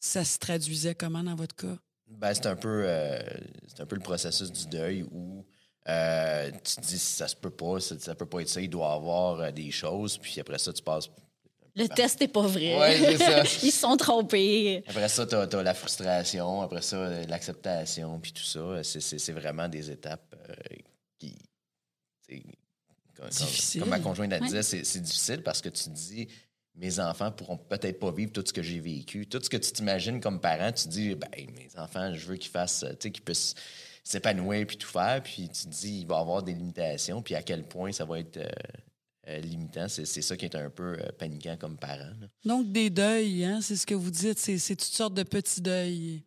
ça se traduisait comment dans votre cas? Ben, c'est un peu euh, c'est un peu le processus du deuil où euh, tu te dis ça se peut pas, ça, ça peut pas être ça, il doit y avoir euh, des choses, puis après ça, tu passes. Le test n'est pas vrai. Ouais, c'est ça. Ils se sont trompés. Après ça, tu as, la frustration, après ça, euh, l'acceptation, puis tout ça. C'est- C'est c'est vraiment des étapes euh, qui. Comme, comme- Difficile. comme ma conjointe a Ouais. dit, c'est c'est difficile parce que tu te dis mes enfants pourront peut-être pas vivre tout ce que j'ai vécu. Tout ce que tu t'imagines comme parent, tu te dis ben, mes enfants, je veux qu'ils fassent, tu sais, qu'ils puissent s'épanouir puis tout faire. Puis tu te dis il va y avoir des limitations, puis à quel point ça va être euh, euh, limitant. C'est c'est ça qui est un peu euh, paniquant comme parent. là. Donc, des deuils, hein, c'est ce que vous dites, c'est c'est toutes sortes de petits deuils.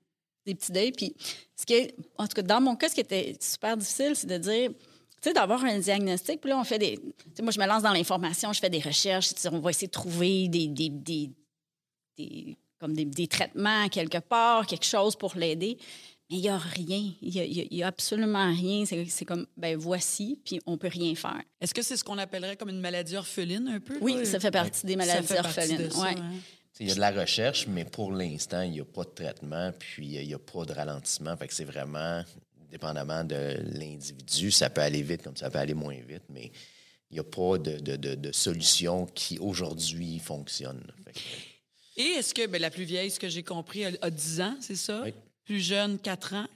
des petits deuils. Puis, ce qui est, en tout cas, dans mon cas, ce qui était super difficile, c'est de dire, tu sais, d'avoir un diagnostic. Puis là, on fait des. Tu sais, moi, je me lance dans l'information, je fais des recherches. tu sais, On va essayer de trouver des. des, des, des- comme des, des traitements quelque part, quelque chose pour l'aider. Mais il n'y a rien. Il n'y a, absolument rien. C'est c'est comme, ben voici, puis on peut rien faire. Est-ce que c'est ce qu'on appellerait comme une maladie orpheline un peu? Oui, là? ça fait partie des Ça maladies orphelines. de ça, ouais. hein? Il y a de la recherche, mais pour l'instant, il n'y a pas de traitement, puis il n'y a pas de ralentissement. Fait que c'est vraiment, dépendamment de l'individu, ça peut aller vite comme ça peut aller moins vite, mais il n'y a pas de, de, de- de solution qui aujourd'hui fonctionne. Fait que, Et est-ce que ben, la plus vieille, ce que j'ai compris, a, a 10 ans, c'est ça? Oui. Plus jeune, 4 ans?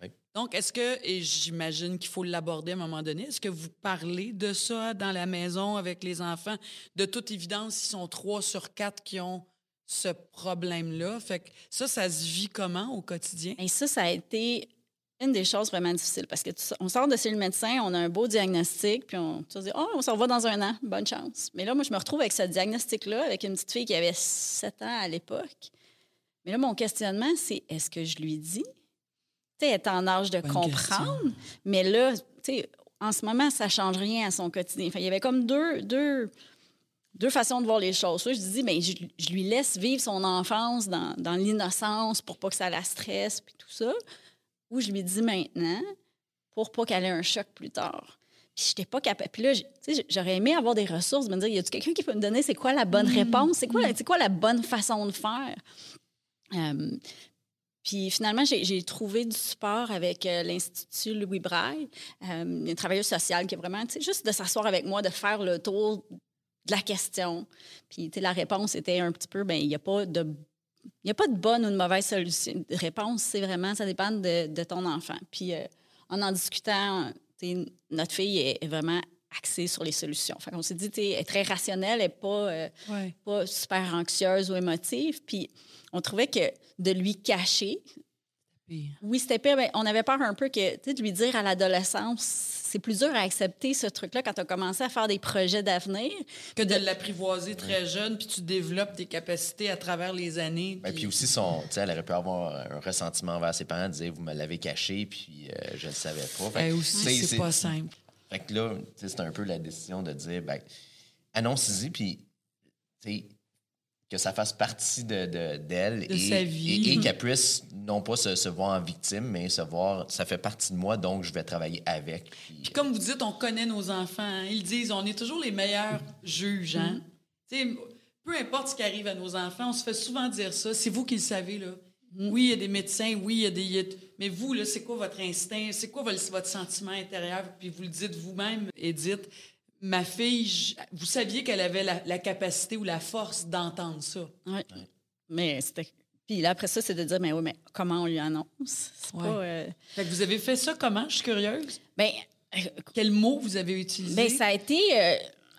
Oui. Donc, est-ce que, et j'imagine qu'il faut l'aborder à un moment donné, est-ce que vous parlez de ça dans la maison avec les enfants? De toute évidence, ils sont 3 sur 4 qui ont ce problème-là. Fait que ça, ça se vit comment au quotidien? Et ça, ça a été une des choses vraiment difficiles parce que tu- on sort de chez le médecin, on a un beau diagnostic, puis on se dit, oh, on s'en va dans un an, bonne chance. Mais là, moi, je me retrouve avec ce diagnostic-là, avec une petite fille qui avait 7 ans à l'époque. Mais là, mon questionnement, c'est est-ce que je lui dis? Tu sais, elle est en âge de Bonne comprendre, mais là, tu sais, en ce moment, ça change rien à son quotidien. Il y avait comme deux, deux, deux façons de voir les choses. Soit je dis, mais je, je lui laisse vivre son enfance dans, dans l'innocence pour pas que ça la stresse, puis tout ça. Ou je lui dis maintenant pour pas qu'elle ait un choc plus tard. Puis j'étais pas capable. Puis là, j- tu sais, j'aurais aimé avoir des ressources, me dire, y a-tu quelqu'un qui peut me donner c'est quoi la bonne réponse? C'est quoi, c'est quoi la bonne façon de faire? Euh, puis finalement, j'ai trouvé du support avec euh, l'Institut Louis Braille, euh, une travailleuse sociale qui est vraiment, tu sais, juste de s'asseoir avec moi, de faire le tour de la question. Puis, tu sais, la réponse était un petit peu, ben il n'y a pas de a pas de bonne ou de mauvaise solution. réponse. C'est vraiment, ça dépend de, de ton enfant. Puis, euh, en en discutant, notre fille est vraiment axée sur les solutions. Fait qu'on s'est dit, elle est très rationnelle, elle n'est pas, euh, pas super anxieuse ou émotive. Puis, on trouvait que de lui cacher, oui, c'était pire. mais on avait peur un peu que, de lui dire à l'adolescence, c'est plus dur à accepter ce truc-là quand tu as commencé à faire des projets d'avenir. Que de l'apprivoiser très jeune, puis tu développes tes capacités à travers les années. Ben, puis aussi, son, tu sais, elle aurait pu avoir un ressentiment envers ses parents, dire Vous me l'avez caché, puis euh, je ne le savais pas. Fait que, aussi, c'est pas simple. Fait que là, c'est un peu la décision de dire, ben, annonce-y, puis, que ça fasse partie de, de- d'elle De et, et- et qu'elle puisse non pas se, se voir en victime, mais se voir, ça fait partie de moi, donc je vais travailler avec. Puis, Puis comme vous dites, on connaît nos enfants. hein. Ils disent, on est toujours les meilleurs juges. Hein? Tu sais, peu importe ce qui arrive à nos enfants, on se fait souvent dire ça. C'est vous qui le savez, là. Oui, il y a des médecins, oui, il y a des... il y a- Mais vous, là, c'est quoi votre instinct? C'est quoi votre, sentiment intérieur? Puis vous le dites vous-même, Edith. Ma fille, je- vous saviez qu'elle avait la, la capacité ou la force d'entendre ça. Ouais. Mais c'était. Puis là, après ça, c'est de dire, mais oui, mais comment on lui annonce? C'est Ouais. pas. euh, Fait que vous avez fait ça comment? Je suis curieuse. Ben, euh, Quel mot vous avez utilisé? ben, ça a été. euh,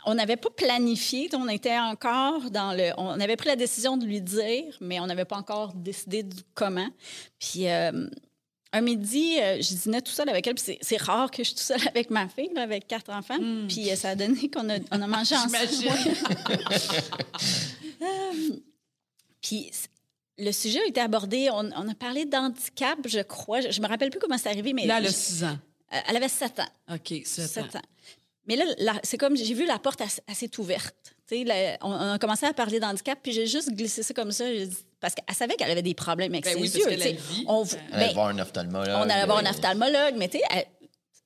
on n'avait pas planifié, on était encore dans le. On avait pris la décision de lui dire, mais on n'avait pas encore décidé du comment. Puis. euh, un midi, euh, je dînais tout seul avec elle. Puis c'est- rare que je suis tout seul avec ma fille, là, avec quatre enfants. Puis euh, ça a donné qu'on a, on a mangé ensemble. Puis le sujet a été abordé. On, on a parlé d'handicap, je crois. Je, je me rappelle plus comment c'est arrivé, mais Là, elle a je- 6 ans. euh, elle avait sept ans. OK, 7 Sept ans. ans. Mais là, c'est comme j'ai vu la porte assez, assez ouverte. Tu sais, là, on, on a commencé à parler d'handicap, puis j'ai juste glissé ça comme ça. dit- Parce qu'elle savait qu'elle avait des problèmes avec Ben ses oui, yeux. On, allait voir un ophtalmologue. on allait voir un euh, ophtalmologue, mais tu sais, elle-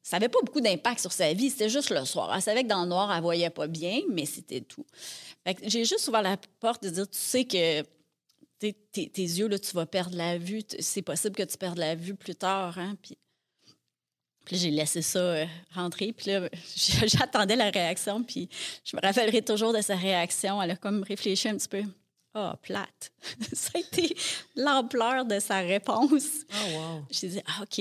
ça n'avait pas beaucoup d'impact sur sa vie. C'était juste le soir. Elle savait que dans le noir, elle voyait pas bien, mais c'était tout. Fait que j'ai juste ouvert la porte de dire, tu sais que tes, tes yeux, là, tu vas perdre la vue. C'est possible que tu perdes la vue plus tard. Hein? Puis, puis j'ai laissé ça euh, rentrer. Puis là, j'attendais la réaction. Puis je me rappellerai toujours de sa réaction. Elle a comme réfléchi un petit peu. Ah, plate. ça a été l'ampleur de sa réponse. Oh, wow. J'ai dit, ah, OK.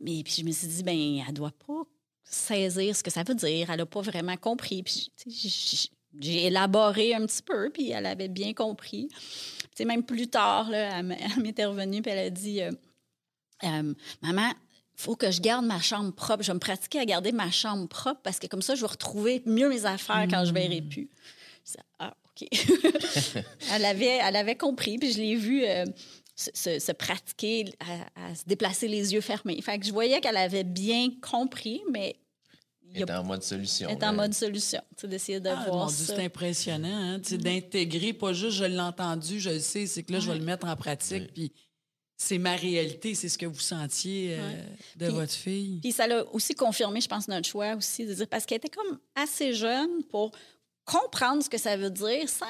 Mais puis je me suis dit, ben elle doit pas saisir ce que ça veut dire. Elle n'a pas vraiment compris. Puis j'ai- élaboré un petit peu, puis elle avait bien compris. Tu sais, même plus tard, là, elle m'est revenue, puis elle a dit, euh, Euh, Maman, faut que je garde ma chambre propre. Je vais me pratiquer à garder ma chambre propre parce que comme ça, je vais retrouver mieux mes affaires quand je verrai plus. Je dis, ah, OK. elle, avait, elle avait compris, puis je l'ai vue euh, se, se- se pratiquer à, à se déplacer les yeux fermés. Fait que je voyais qu'elle avait bien compris, mais Elle a est en mode solution. est en mode solution. Tu sais, d'essayer de Ah, voir mon Dieu, ça. c'est impressionnant, hein, tu sais, d'intégrer, pas juste je l'ai entendu, je le sais, c'est que là, je vais le mettre en pratique, puis c'est ma réalité, c'est ce que vous sentiez euh, de Puis- votre fille. Puis ça l'a aussi confirmé, je pense, notre choix aussi, de dire, parce qu'elle était comme assez jeune pour comprendre ce que ça veut dire sans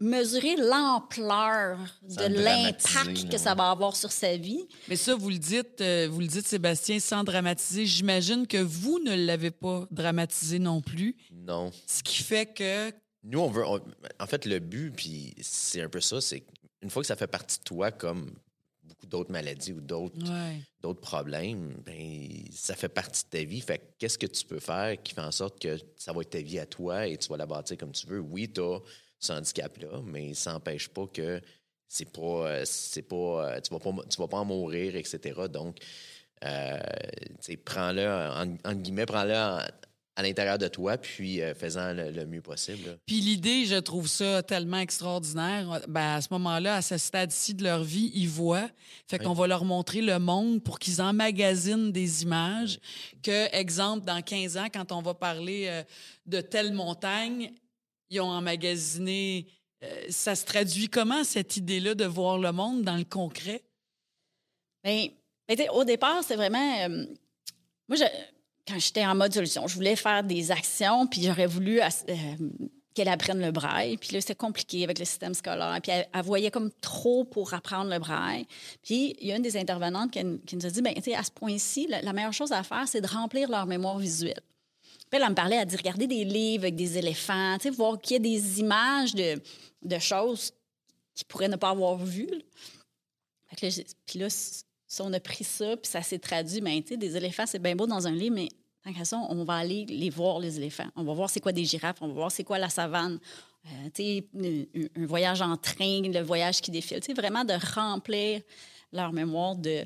mesurer l'ampleur de l'impact que ça va avoir sur sa vie. Mais ça, vous le dites, euh, vous le dites, Sébastien, sans dramatiser. J'imagine que vous ne l'avez pas dramatisé non plus, Non. ce qui fait que Nous, on veut. on- en fait, le but, puis c'est un peu ça, c'est une fois que ça fait partie de toi, comme beaucoup d'autres maladies ou d'autres ouais. problèmes, ben ça fait partie de ta vie. Fait que qu'est-ce que tu peux faire qui fait en sorte que ça va être ta vie à toi et tu vas la bâtir comme tu veux? Oui, tu as ce handicap-là, mais ça n'empêche pas que c'est pas. c'est pas tu vas pas tu vas pas en mourir, etc. Donc, euh, prends-le, en, entre guillemets, prends-le en- à l'intérieur de toi, puis euh, fais-en le, le mieux possible. là. Puis l'idée, je trouve ça tellement extraordinaire. Ben, à ce moment-là, à ce stade-ci de leur vie, ils voient. Fait qu'on va leur montrer le monde pour qu'ils emmagasinent des images. Que, exemple, dans 15 ans, quand on va parler euh, de telle montagne, ils ont emmagasiné. euh, ça se traduit comment, cette idée-là de voir le monde dans le concret? Ben, ben, au départ, c'est vraiment. euh, moi, je- quand j'étais en mode solution, je voulais faire des actions, puis j'aurais voulu euh, qu'elle apprenne le braille. Puis là, c'était compliqué avec le système scolaire. Puis elle, voyait comme trop pour apprendre le braille. Puis il y a une des intervenantes qui, nous a dit ben, tu sais, à ce point-ci, la, meilleure chose à faire, c'est de remplir leur mémoire visuelle. Puis elle, elle me parlait, elle dit regarder des livres avec des éléphants, tu sais, voir qu'il y a des images de, de choses qu'ils pourraient ne pas avoir vues. puis là, on a pris ça, puis ça s'est traduit. Ben, tu sais, des éléphants, c'est bien beau dans un livre, mais tant qu'à ça, on va aller les voir, les éléphants. On va voir c'est quoi des girafes, on va voir c'est quoi la savane. Euh, tu sais, un, voyage en train, le voyage qui défile. Tu sais, vraiment de remplir leur mémoire de,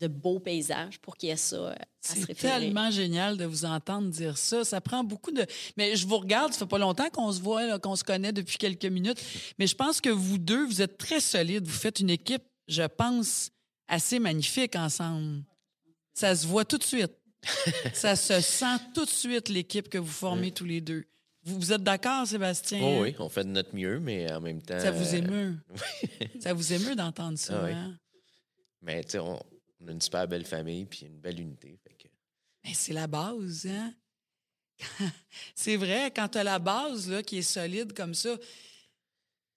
de beaux paysages pour qu'il y ait ça euh, à se C'est tellement génial de vous entendre dire ça. Ça prend beaucoup de. Mais je vous regarde, ça fait pas longtemps qu'on se voit, qu'on se connaît depuis quelques minutes. Mais je pense que vous deux, vous êtes très solides. Vous faites une équipe, je pense, assez magnifique ensemble. Ça se voit tout de suite. ça se sent tout de suite, l'équipe que vous formez tous les deux. Vous, vous êtes d'accord, Sébastien? Oh oui, on fait de notre mieux, mais en même temps. Ça vous euh, émeut. ça vous émeut d'entendre ça. Ah oui. hein? Mais tu sais, on, on a une super belle famille puis une belle unité. Fait que, Mais c'est la base, hein? c'est vrai, quand tu as la base là, qui est solide comme ça,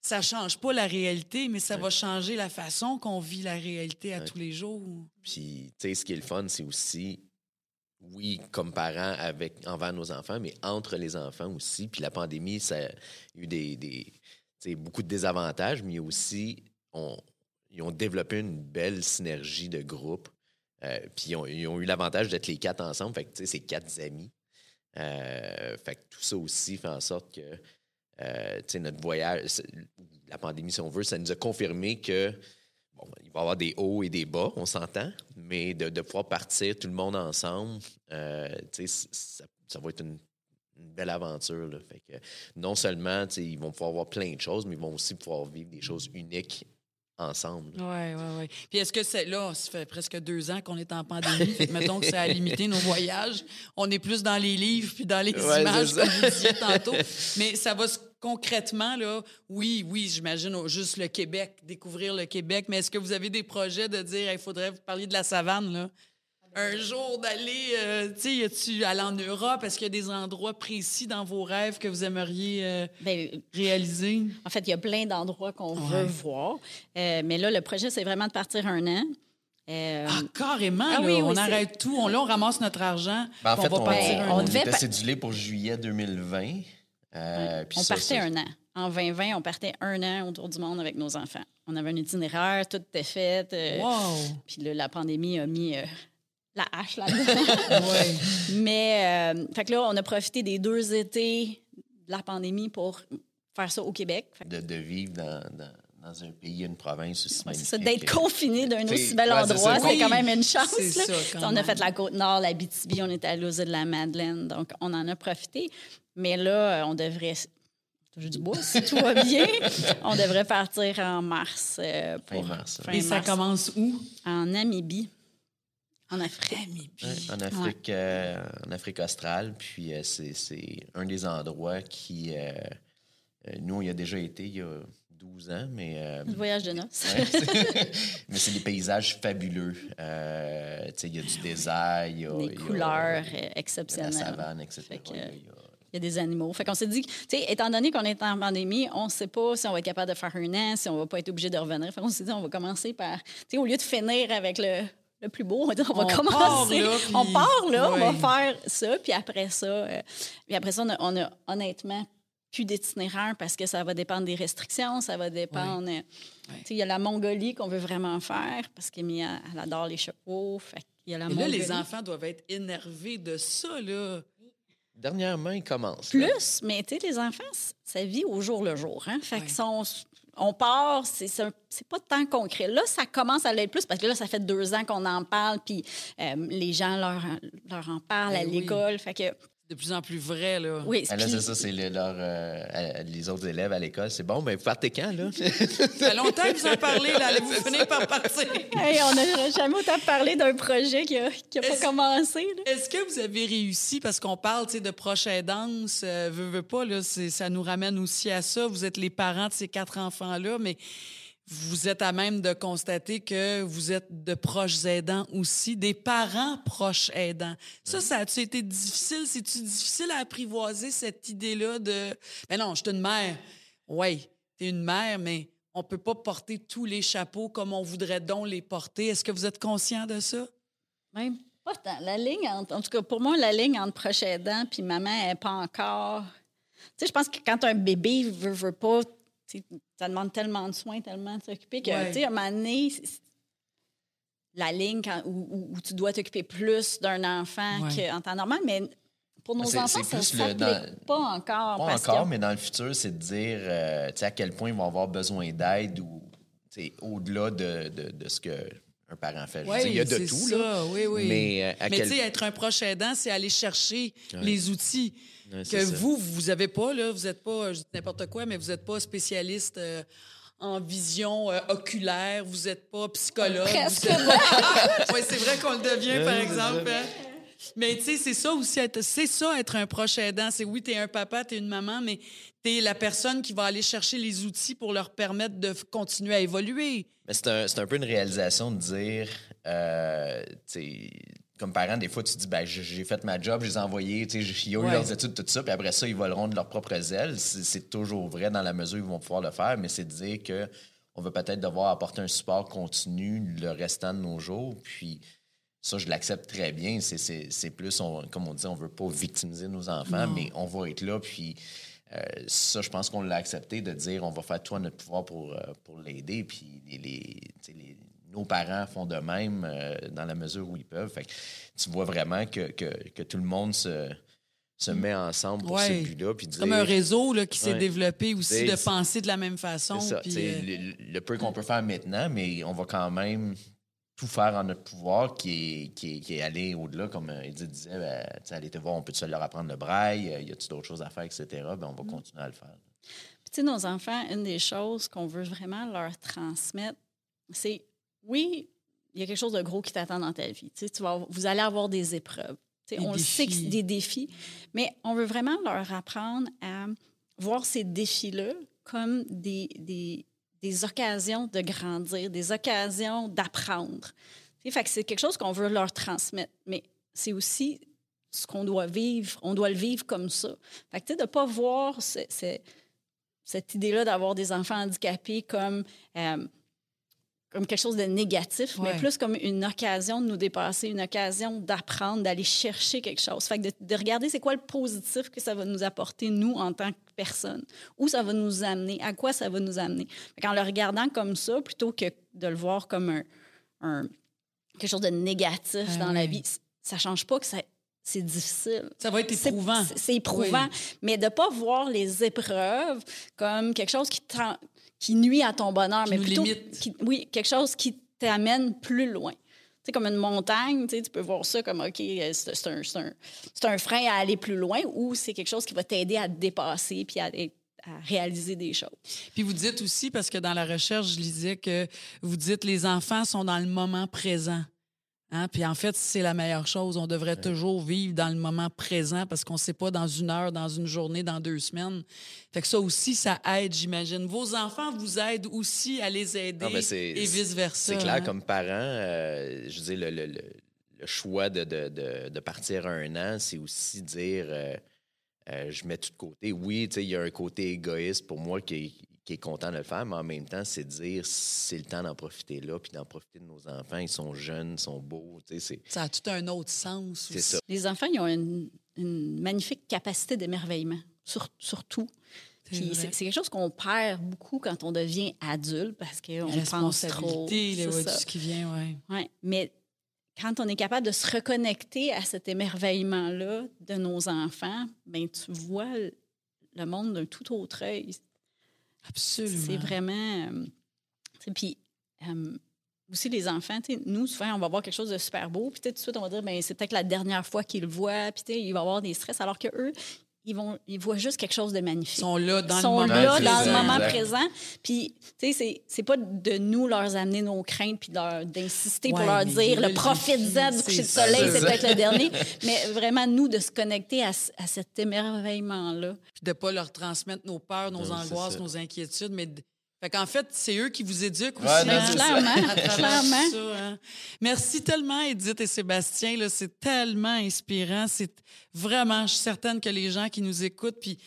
ça change pas la réalité, mais ça va changer la façon qu'on vit la réalité à Ouais. tous les jours. Puis, tu sais, ce qui est le fun, c'est aussi, oui, comme parents avec, envers nos enfants, mais entre les enfants aussi. Puis la pandémie, ça a eu des, des beaucoup de désavantages, mais aussi, on, ils ont développé une belle synergie de groupe. Euh, puis ils ont, ils ont eu l'avantage d'être les quatre ensemble. Fait que, tu sais, c'est quatre amis. Euh, fait que tout ça aussi fait en sorte que, euh, notre voyage, la pandémie, si on veut, ça nous a confirmé que bon, il va y avoir des hauts et des bas, on s'entend, mais de, de pouvoir partir tout le monde ensemble, euh, ça, ça va être une, belle aventure. Non seulement ils vont pouvoir voir plein de choses, mais ils vont aussi pouvoir vivre des choses uniques ensemble. Oui, oui, oui. Puis est-ce que c'est là, ça fait presque deux ans qu'on est en pandémie, fait que mettons que ça a limité nos voyages. On est plus dans les livres puis dans les Ouais, images, comme vous disiez tantôt. Mais ça va se concrètement, là, oui, oui, j'imagine juste le Québec, découvrir le Québec. Mais est-ce que vous avez des projets de dire, il faudrait vous parler de la savane, là? Un jour d'aller, euh, tu sais, y a-tu aller en Europe? Est-ce qu'il y a des endroits précis dans vos rêves que vous aimeriez euh, Ben, réaliser? en fait, il y a plein d'endroits qu'on Ouais. veut voir. Euh, mais là, le projet, c'est vraiment de partir un an. Euh, Ah, carrément, Ah là, oui, oui, on arrête tout. On, là, on ramasse notre argent. Ben, en fait, on on, va partir Ben, un on an. on devait était pa- cédulé pour juillet 2020. euh, puis on ça, partait ça- un an. En 2020, on partait un an autour du monde avec nos enfants. On avait un itinéraire, tout était fait. euh, Wow! Puis là, la pandémie a mis euh, la hache là-dedans. Ouais. Mais, euh, fait que là, on a profité des deux étés de la pandémie pour faire ça au Québec. Que, de, de vivre dans, dans, dans un pays, une province aussi ouais, c'est d'être confiné d'un aussi bel endroit, c'est Oui, quand même une chance. c'est là. ça, quand on a fait la Côte-Nord, la BTB, on était aux îles de la Madeleine, donc on en a profité. Mais là, euh, on devrait... Touche du bois, si tout va bien. On devrait partir en mars. euh, pour, Fin mars, hein. fin Et ça commence où? En Namibie, en Afrique. Ouais, en Afrique, euh, en Afrique australe. Puis euh, c'est, c'est un des endroits qui. euh, nous, on y a déjà été il y a 12 ans, mais. euh, Le voyage de noces. ouais, c'est- mais c'est des paysages fabuleux. Euh, tu sais, il y a du désert, il y a. Des il y a- couleurs euh, il y a la exceptionnelles. savane, etc. Que, Il y a- il y a- Il y a des animaux. Fait qu'on s'est dit, tu sais, étant donné qu'on est en pandémie, on ne sait pas si on va être capable de faire un an, si on va pas être obligé de revenir. Fait qu'on s'est dit, on va commencer par, tu sais, au lieu de finir avec le, le plus beau, on va dire, on va On part commencer. là, puis- On part là, on va faire ça, puis après ça, euh, puis après ça, on a, on a honnêtement plus d'itinéraire parce que ça va dépendre des restrictions, ça va dépendre. euh, tu sais, Il y a la Mongolie qu'on veut vraiment faire parce qu'Emily, elle, elle adore les. Fait qu'il y a la Et là, les enfants doivent être énervés de ça, là. Dernièrement, il commence. là. Plus, mais tu sais, les enfants, ça vit au jour le jour. Hein? Fait Ouais. qu'ils sont- on part, c'est c'est pas tant concret. Là, ça commence à l'être plus parce que là, ça fait deux ans qu'on en parle, puis euh, les gens leur, leur en parlent à Ben oui. l'école. Fait que, De plus en plus vrai, là. oui, Ah, là, c'est ça, c'est le- leur, euh, les autres élèves à l'école. C'est bon, ben, vous partez quand, là? Ça fait longtemps que vous en parlez, là. Allez-vous finir par partir? Hey, on n'a jamais autant parlé d'un projet qui n'a pas commencé. Est-ce que vous avez réussi, parce qu'on parle tu sais, de proche aidance, euh, veut, veut pas, là, c'est- ça nous ramène aussi à ça. Vous êtes les parents de ces quatre enfants-là, mais vous êtes à même de constater que vous êtes de proches aidants aussi, des parents proches aidants. Ça, ça a-tu été difficile? C'est-tu difficile à apprivoiser cette idée-là de... Ben non, je suis une mère. Oui, tu es une mère, mais on peut pas porter tous les chapeaux comme on voudrait donc les porter. Est-ce que vous êtes conscient de ça? Même pas tant. La ligne, entre- en tout cas, pour moi, la ligne entre proche aidant puis maman n'est pas encore. Tu sais, je pense que quand un bébé veut, veut pas, ça demande tellement de soins, tellement de s'occuper que, Ouais. tu sais, à un moment donné, la ligne quand- où, où- où tu dois t'occuper plus d'un enfant Ouais. qu'en temps normal, mais pour nos enfants, c'est ça plus ne le- dans- s'applique pas encore. Pas parce encore, que- mais dans le futur, c'est de dire euh, tu sais, à quel point ils vont avoir besoin d'aide ou tu sais, au-delà de, de, de ce qu'un parent fait. Je veux dire, il y a de c'est tout, ça, là. oui, oui. Mais, euh, à Mais quel- tu sais, être un proche aidant, c'est aller chercher les outils Ouais, que ça. vous, vous n'avez pas. Là. Vous n'êtes pas, je dis n'importe quoi, mais vous n'êtes pas spécialiste euh, en vision euh, oculaire, vous n'êtes pas psychologue. Presque oui, c'est vrai qu'on le devient, par exemple. hein. Mais tu sais, c'est ça aussi, être- c'est ça être un proche aidant. C'est oui, tu es un papa, tu es une maman, mais tu es la personne qui va aller chercher les outils pour leur permettre de continuer à évoluer. Mais c'est un, c'est un peu une réalisation de dire, euh, tu sais, comme parent, des fois, tu te dis, ben, j'ai fait ma job, je les ai envoyés, tu sais, ils ont eu Ouais. leurs études, tout ça, puis après ça, ils voleront de leurs propres ailes. C'est toujours vrai dans la mesure où ils vont pouvoir le faire, mais c'est de dire que on va peut-être devoir apporter un support continu le restant de nos jours, puis ça, je l'accepte très bien. C'est- plus, on- comme on dit, on veut pas victimiser nos enfants, mais on va être là, puis euh, ça, je pense qu'on l'a accepté de dire on va faire tout à notre pouvoir pour, euh, pour l'aider. Puis les- nos parents font de même euh, dans la mesure où ils peuvent. Fait que tu vois vraiment que, que, que tout le monde se, se met ensemble pour Ouais. ce but-là. Puis dire, Comme un réseau là, qui s'est Ouais. développé aussi de penser de la même façon. C'est ça. puis, euh, le, le peu qu'on peut faire maintenant, mais on va quand même tout faire en notre pouvoir qui est, qui est, qui est aller au-delà, comme euh, Edith disait, ben, aller te voir, on peut-tu leur apprendre le braille, Euh, y a-tu d'autres choses à faire, etc. Ben, on va continuer à le faire. Puis, tu sais, nos enfants, une des choses qu'on veut vraiment leur transmettre, c'est oui, il y a quelque chose de gros qui t'attend dans ta vie. Tu sais, tu vas, vous allez avoir des épreuves. Tu sais, Des on le sait que défis. c'est des défis, mais on veut vraiment leur apprendre à voir ces défis-là comme des, des, des occasions de grandir, des occasions d'apprendre. Tu sais, c'est quelque chose qu'on veut leur transmettre, mais c'est aussi ce qu'on doit vivre. On doit le vivre comme ça. Fait que, de ne pas voir ce- ce- cette idée-là d'avoir des enfants handicapés comme, euh, comme quelque chose de négatif, Ouais. mais plus comme une occasion de nous dépasser, une occasion d'apprendre, d'aller chercher quelque chose. Fait que de, de regarder c'est quoi le positif que ça va nous apporter, nous, en tant que personne. Où ça va nous amener, à quoi ça va nous amener. Fait qu'en le regardant comme ça, plutôt que de le voir comme un, un- quelque chose de négatif Ah dans la vie, ça change pas que ça- c'est difficile. ça va être éprouvant. c'est- éprouvant. Oui. Mais de ne pas voir les épreuves comme quelque chose qui, qui nuit à ton bonheur, Qui mais nous plutôt limite. qui- oui, quelque chose qui t'amène plus loin. Tu sais, comme une montagne, tu sais, tu peux voir ça comme, OK, euh, c'est un, un- un frein à aller plus loin ou c'est quelque chose qui va t'aider à te dépasser puis à, à réaliser des choses. Puis vous dites aussi, parce que dans la recherche, je lisais que vous dites les enfants sont dans le moment présent. Hein? Puis en fait, c'est la meilleure chose. On devrait toujours vivre dans le moment présent parce qu'on ne sait pas dans une heure, dans une journée, dans deux semaines. Fait que ça aussi, ça aide, j'imagine. Vos enfants vous aident aussi à les aider Non, mais c'est- et vice-versa. C'est clair, hein? comme parent, euh, je dire, le, le- le- le choix de, de- de- de partir un an, c'est aussi dire euh, euh, je mets tout de côté. Oui, il y a un côté égoïste pour moi qui est, qui est content de le faire, mais en même temps, c'est dire c'est le temps d'en profiter là, puis d'en profiter de nos enfants. Ils sont jeunes, ils sont beaux. tu sais, c'est- Ça a tout un autre sens C'est aussi. ça. Les enfants, ils ont une, une magnifique capacité d'émerveillement, sur, sur tout. C'est quelque chose qu'on perd beaucoup quand on devient adulte parce qu'on La pense trop. ouais, tout ce qui vient, ouais. Ouais. Mais quand on est capable de se reconnecter à cet émerveillement-là de nos enfants, ben tu vois le- le monde d'un tout autre œil. Absolument. C'est vraiment. euh, puis euh, aussi, les enfants, nous, souvent, on va voir quelque chose de super beau, puis tout de suite, on va dire, ben c'est peut-être la dernière fois qu'ils le voient, puis il va avoir des stress, alors que eux, ils, vont, ils voient juste quelque chose de magnifique. Ils sont là dans Ils sont le moment là présent. dans le moment présent. Puis, tu sais, c'est- c'est pas de nous leur amener nos craintes puis leur- d'insister pour leur dire le profite-en du coucher de soleil, c'est peut-être le dernier. Mais vraiment, nous, de se connecter à, à cet émerveillement-là. puis de ne pas leur transmettre nos peurs, nos angoisses, nos inquiétudes, mais de- fait qu'en fait, c'est eux qui vous éduquent aussi. Non, hein, Clairement, clairement. ça, hein. Merci tellement, Edith et Sébastien. là, C'est tellement inspirant. C'est vraiment, je suis certaine que les gens qui nous écoutent, puis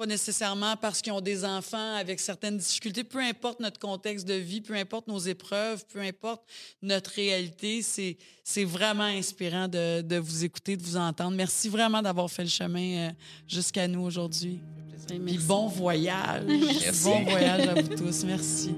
pas nécessairement parce qu'ils ont des enfants avec certaines difficultés, peu importe notre contexte de vie, peu importe nos épreuves, peu importe notre réalité, c'est c'est vraiment inspirant de, de vous écouter, de vous entendre. Merci vraiment d'avoir fait le chemin euh, jusqu'à nous aujourd'hui. Puis bon voyage. Merci. Bon voyage à vous tous. Merci.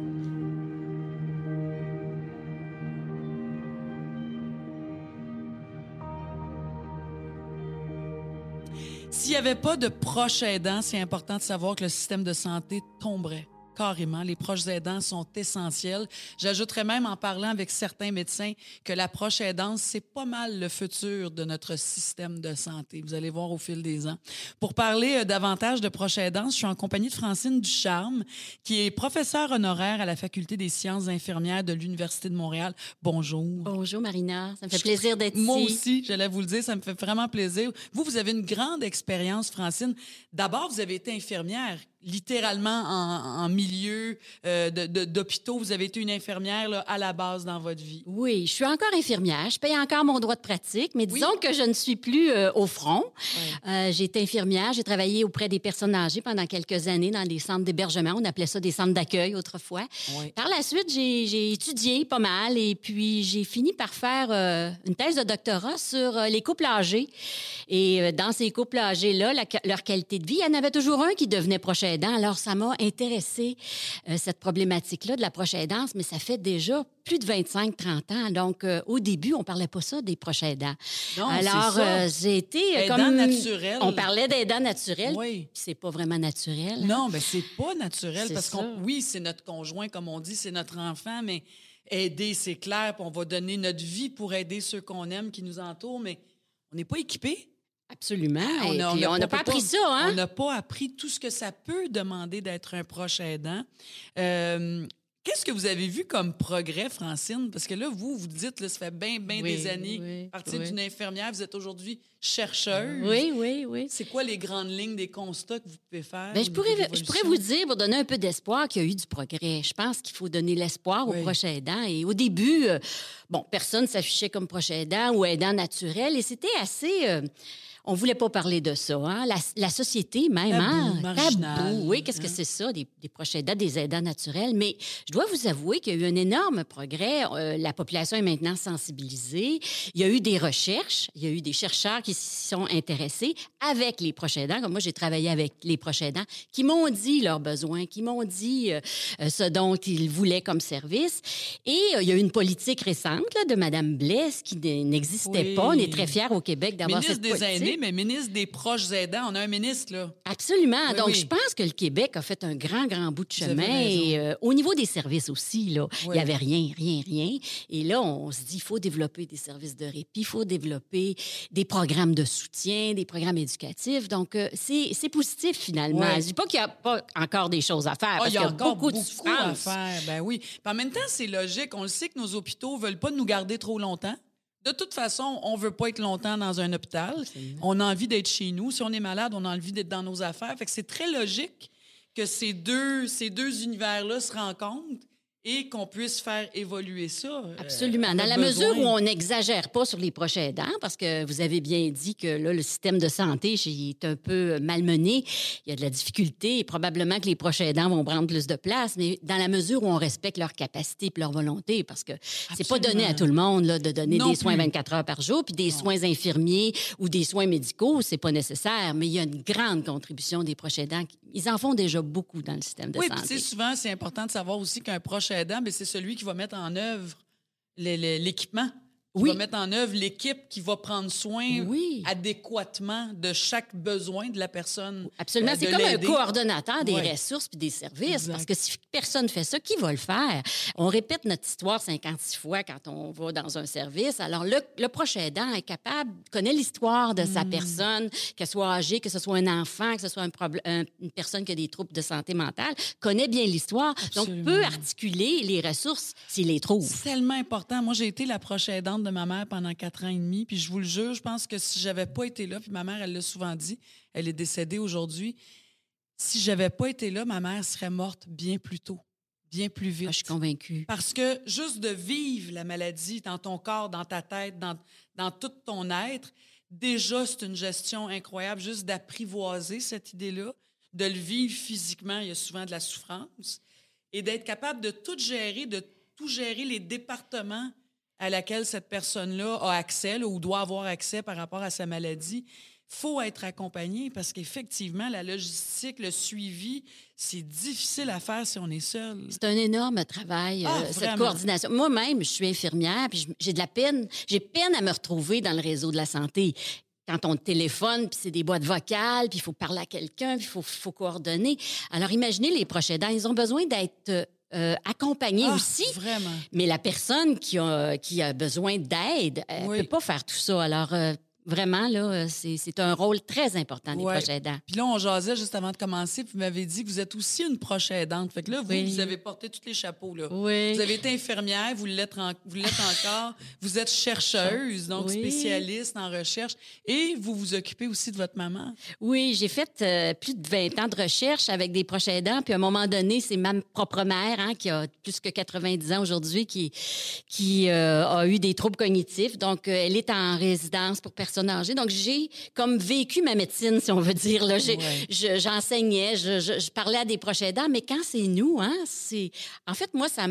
S'il n'y avait pas de proches aidants, c'est important de savoir que le système de santé tomberait. Carrément, les proches aidants sont essentiels. J'ajouterais même en parlant avec certains médecins que la proche aidance, c'est pas mal le futur de notre système de santé. Vous allez voir au fil des ans. Pour parler euh, davantage de proche aidance, je suis en compagnie de Francine Ducharme, qui est professeure honoraire à la Faculté des sciences infirmières de l'Université de Montréal. Bonjour. Bonjour Marina, ça me fait plaisir d'être ici. Moi aussi, j'allais vous le dire, ça me fait vraiment plaisir. Vous, vous avez une grande expérience, Francine. D'abord, vous avez été infirmière, littéralement en, en milieu euh, d'hôpitaux. Vous avez été une infirmière là, à la base dans votre vie. Oui, je suis encore infirmière, je paye encore mon droit de pratique, mais disons que je ne suis plus euh, au front. Euh, j'ai été infirmière, j'ai travaillé auprès des personnes âgées pendant quelques années dans des centres d'hébergement, on appelait ça des centres d'accueil autrefois. Oui. Par la suite, j'ai étudié pas mal et puis j'ai fini par faire une thèse de doctorat sur les couples âgés. Et dans ces couples âgés-là, leur qualité de vie, il y en avait toujours un qui devenait proche aidant. Alors, ça m'a intéressé, euh, cette problématique-là de la proche aidance, mais ça fait déjà plus de 25-30 ans. Donc, euh, au début, on parlait pas ça des proches aidants. Non, Alors, euh, j'ai été euh, Aidant comme... naturel. On parlait d'aidants naturels, Oui. puis c'est pas vraiment naturel. Non, mais c'est pas naturel parce qu'on, oui, c'est notre conjoint, comme on dit, c'est notre enfant, mais aider, c'est clair, puis on va donner notre vie pour aider ceux qu'on aime, qui nous entourent, mais on n'est pas équipé. Absolument. On n'a peut pas appris ça, hein? On n'a pas appris tout ce que ça peut demander d'être un proche aidant. Euh, Qu'est-ce que vous avez vu comme progrès, Francine? Parce que là, vous, vous dites, là, ça fait bien, bien Oui, des années, oui, partir oui. d'une infirmière, vous êtes aujourd'hui chercheuse. Oui, oui, oui. C'est quoi les grandes lignes des constats que vous pouvez faire? Au je, pourrais, je pourrais vous dire, pour donner un peu d'espoir, qu'il y a eu du progrès. Je pense qu'il faut donner l'espoir aux proches aidants. Et au début, euh, bon, personne s'affichait comme proche aidant ou aidant naturel. Et c'était assez... euh, on voulait pas parler de ça. Hein? La, la société même, Tabou, hein? Tabou. Oui, qu'est-ce que hein? c'est ça, des, des proches aidants, des aidants naturels? Mais je dois vous avouer qu'il y a eu un énorme progrès. Euh, la population est maintenant sensibilisée. Il y a eu des recherches. Il y a eu des chercheurs qui s'y sont intéressés avec les proches aidants. Comme moi, j'ai travaillé avec les proches aidants qui m'ont dit leurs besoins, qui m'ont dit euh, euh, ce dont ils voulaient comme service. Et euh, il y a eu une politique récente là, de Mme Blesse qui n'existait Oui. pas. On est très fiers au Québec d'avoir cette des mais ministre des proches aidants. On a un ministre, là. Absolument. Oui, Donc, oui. je pense que le Québec a fait un grand, grand bout de chemin. Et, euh, au niveau des services aussi, là, il Oui. n'y avait rien, rien, rien. Et là, on se dit, il faut développer des services de répit, il faut développer des programmes de soutien, des programmes éducatifs. Donc, euh, c'est positif, finalement. Je ne dis pas qu'il n'y a pas encore des choses à faire, Ah, parce il y qu'il a encore beaucoup, beaucoup, de à souffrance. faire. Ben oui. Puis en même temps, c'est logique. On le sait que nos hôpitaux veulent pas nous garder trop longtemps. De toute façon, on veut pas être longtemps dans un hôpital. On a envie d'être chez nous. Si on est malade, on a envie d'être dans nos affaires. Fait que c'est très logique que ces deux, ces deux univers-là se rencontrent et qu'on puisse faire évoluer ça. Euh, Absolument. Dans la besoin. mesure où on n'exagère pas sur les proches aidants, parce que vous avez bien dit que là, le système de santé est un peu malmené, il y a de la difficulté et probablement que les proches aidants vont prendre plus de place, mais dans la mesure où on respecte leur capacité et leur volonté, parce que c'est pas donné à tout le monde là, de donner Non des soins plus. 24 heures par jour, puis des soins infirmiers ou des soins médicaux, c'est pas nécessaire, mais il y a une grande contribution des proches aidants. Ils en font déjà beaucoup dans le système de Oui, santé. sais, souvent, c'est important de savoir aussi qu'un proche ben, c'est celui qui va mettre en œuvre l'équipement. Qui Oui. va mettre en œuvre l'équipe qui va prendre soin Oui. adéquatement de chaque besoin de la personne. Absolument. euh, C'est comme un coordonnateur des ressources puis des services. Exact. Parce que si personne ne fait ça, qui va le faire? On répète notre histoire 56 fois quand on va dans un service. Alors, le, le proche aidant est capable, connaît l'histoire de sa personne, qu'elle soit âgée, que ce soit un enfant, que ce soit un problème- un- une personne qui a des troubles de santé mentale, connaît bien l'histoire. Donc, peut articuler les ressources s'il les trouve. C'est tellement important. Moi, j'ai été la proche aidante de ma mère pendant quatre ans et demi. Puis je vous le jure, je pense que si j'avais pas été là, puis ma mère, elle l'a souvent dit, elle est décédée aujourd'hui. Si j'avais pas été là, ma mère serait morte bien plus tôt, bien plus vite. Ah, je suis convaincue. Parce que juste de vivre la maladie dans ton corps, dans ta tête, dans, dans tout ton être, déjà, c'est une gestion incroyable, juste d'apprivoiser cette idée-là, de le vivre physiquement, il y a souvent de la souffrance, et d'être capable de tout gérer, de tout gérer les départements à laquelle cette personne-là a accès là, ou doit avoir accès par rapport à sa maladie. faut être accompagné parce qu'effectivement, la logistique, le suivi, c'est difficile à faire si on est seul. C'est un énorme travail, Ah, euh, cette coordination. Moi-même, je suis infirmière, puis j'ai de la peine, j'ai peine à me retrouver dans le réseau de la santé. Quand on téléphone, puis c'est des boîtes vocales, puis il faut parler à quelqu'un, puis il faut, faut coordonner. Alors, imaginez les proches aidants, ils ont besoin d'être euh, accompagnés Ah, aussi. Vraiment. Mais la personne qui a, qui a besoin d'aide, elle ne Oui. peut pas faire tout ça. Alors, euh, vraiment, là, euh, c'est un rôle très important des Ouais. proches aidants. Puis là, on jasait juste avant de commencer, puis vous m'avez dit que vous êtes aussi une proche aidante. Fait que là, vous, Oui. vous avez porté tous les chapeaux. Là. Oui. Vous avez été infirmière, vous l'êtes, en- encore. Vous êtes chercheuse, donc Oui. spécialiste en recherche. Et vous vous occupez aussi de votre maman. Oui, j'ai fait euh, plus de 20 ans de recherche avec des proches aidants. Puis à un moment donné, c'est ma propre mère, hein, qui a plus que 90 ans aujourd'hui, qui, qui euh, a eu des troubles cognitifs. Donc, euh, elle est en résidence pour personnes personnes âgées. Donc, j'ai comme vécu ma médecine, si on veut dire. Là. J'ai- Ouais. je- J'enseignais, je, je- je parlais à des proches aidants, mais quand c'est nous, hein, c'est... En fait, moi, ça,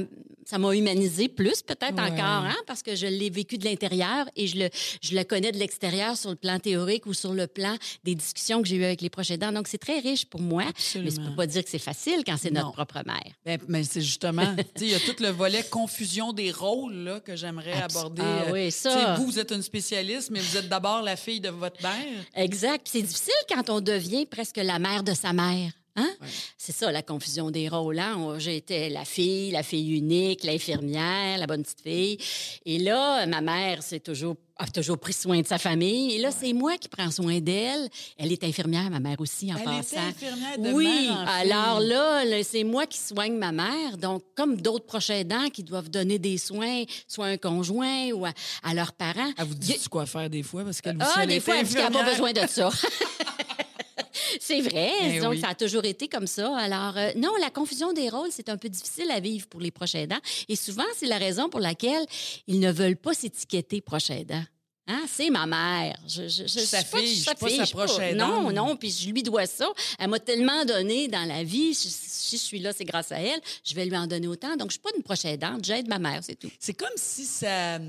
ça m'a humanisé plus, peut-être Ouais. encore, hein, parce que je l'ai vécu de l'intérieur et je le, je le connais de l'extérieur sur le plan théorique ou sur le plan des discussions que j'ai eues avec les proches aidants. Donc, c'est très riche pour moi, mais ça ne peut pas dire que c'est facile quand c'est Non. notre propre mère. Ben, mais c'est justement, il y a tout le volet confusion des rôles là, que j'aimerais aborder. Ah Euh, oui, ça. Vous, vous êtes une spécialiste, mais vous êtes d'abord la fille de votre mère? Exact. C'est difficile quand on devient presque la mère de sa mère. Hein? C'est ça, la confusion des rôles. Hein? J'étais la fille, la fille unique, l'infirmière, la bonne petite fille. Et là, ma mère c'est toujours, a toujours pris soin de sa famille. Et là, c'est moi qui prends soin d'elle. Elle est infirmière, ma mère aussi, en Elle passant. était infirmière de oui, mère en fille. alors là, là, c'est moi qui soigne ma mère. Donc, comme d'autres proches aidants qui doivent donner des soins, soit un conjoint ou à, à leurs parents. Elle vous il dit quoi faire des fois? Parce qu'elle aussi, ah, des fois, elle dit qu'elle n'a pas besoin de ça. c'est vrai. Eh donc, oui. ça a toujours été comme ça. Alors, euh, non, la confusion des rôles, c'est un peu difficile à vivre pour les proches aidants. Et souvent, c'est la raison pour laquelle ils ne veulent pas s'étiqueter proche aidant. Hein? C'est ma mère. Je, je, je, suis sa suis pas- fille, je suis pas sa. Non, non, puis je lui dois ça. Elle m'a tellement donné dans la vie. Si, je suis là, c'est grâce à elle. Je vais lui en donner autant. Donc, je suis pas une proche aidante. J'aide ma mère, c'est tout. C'est comme si ça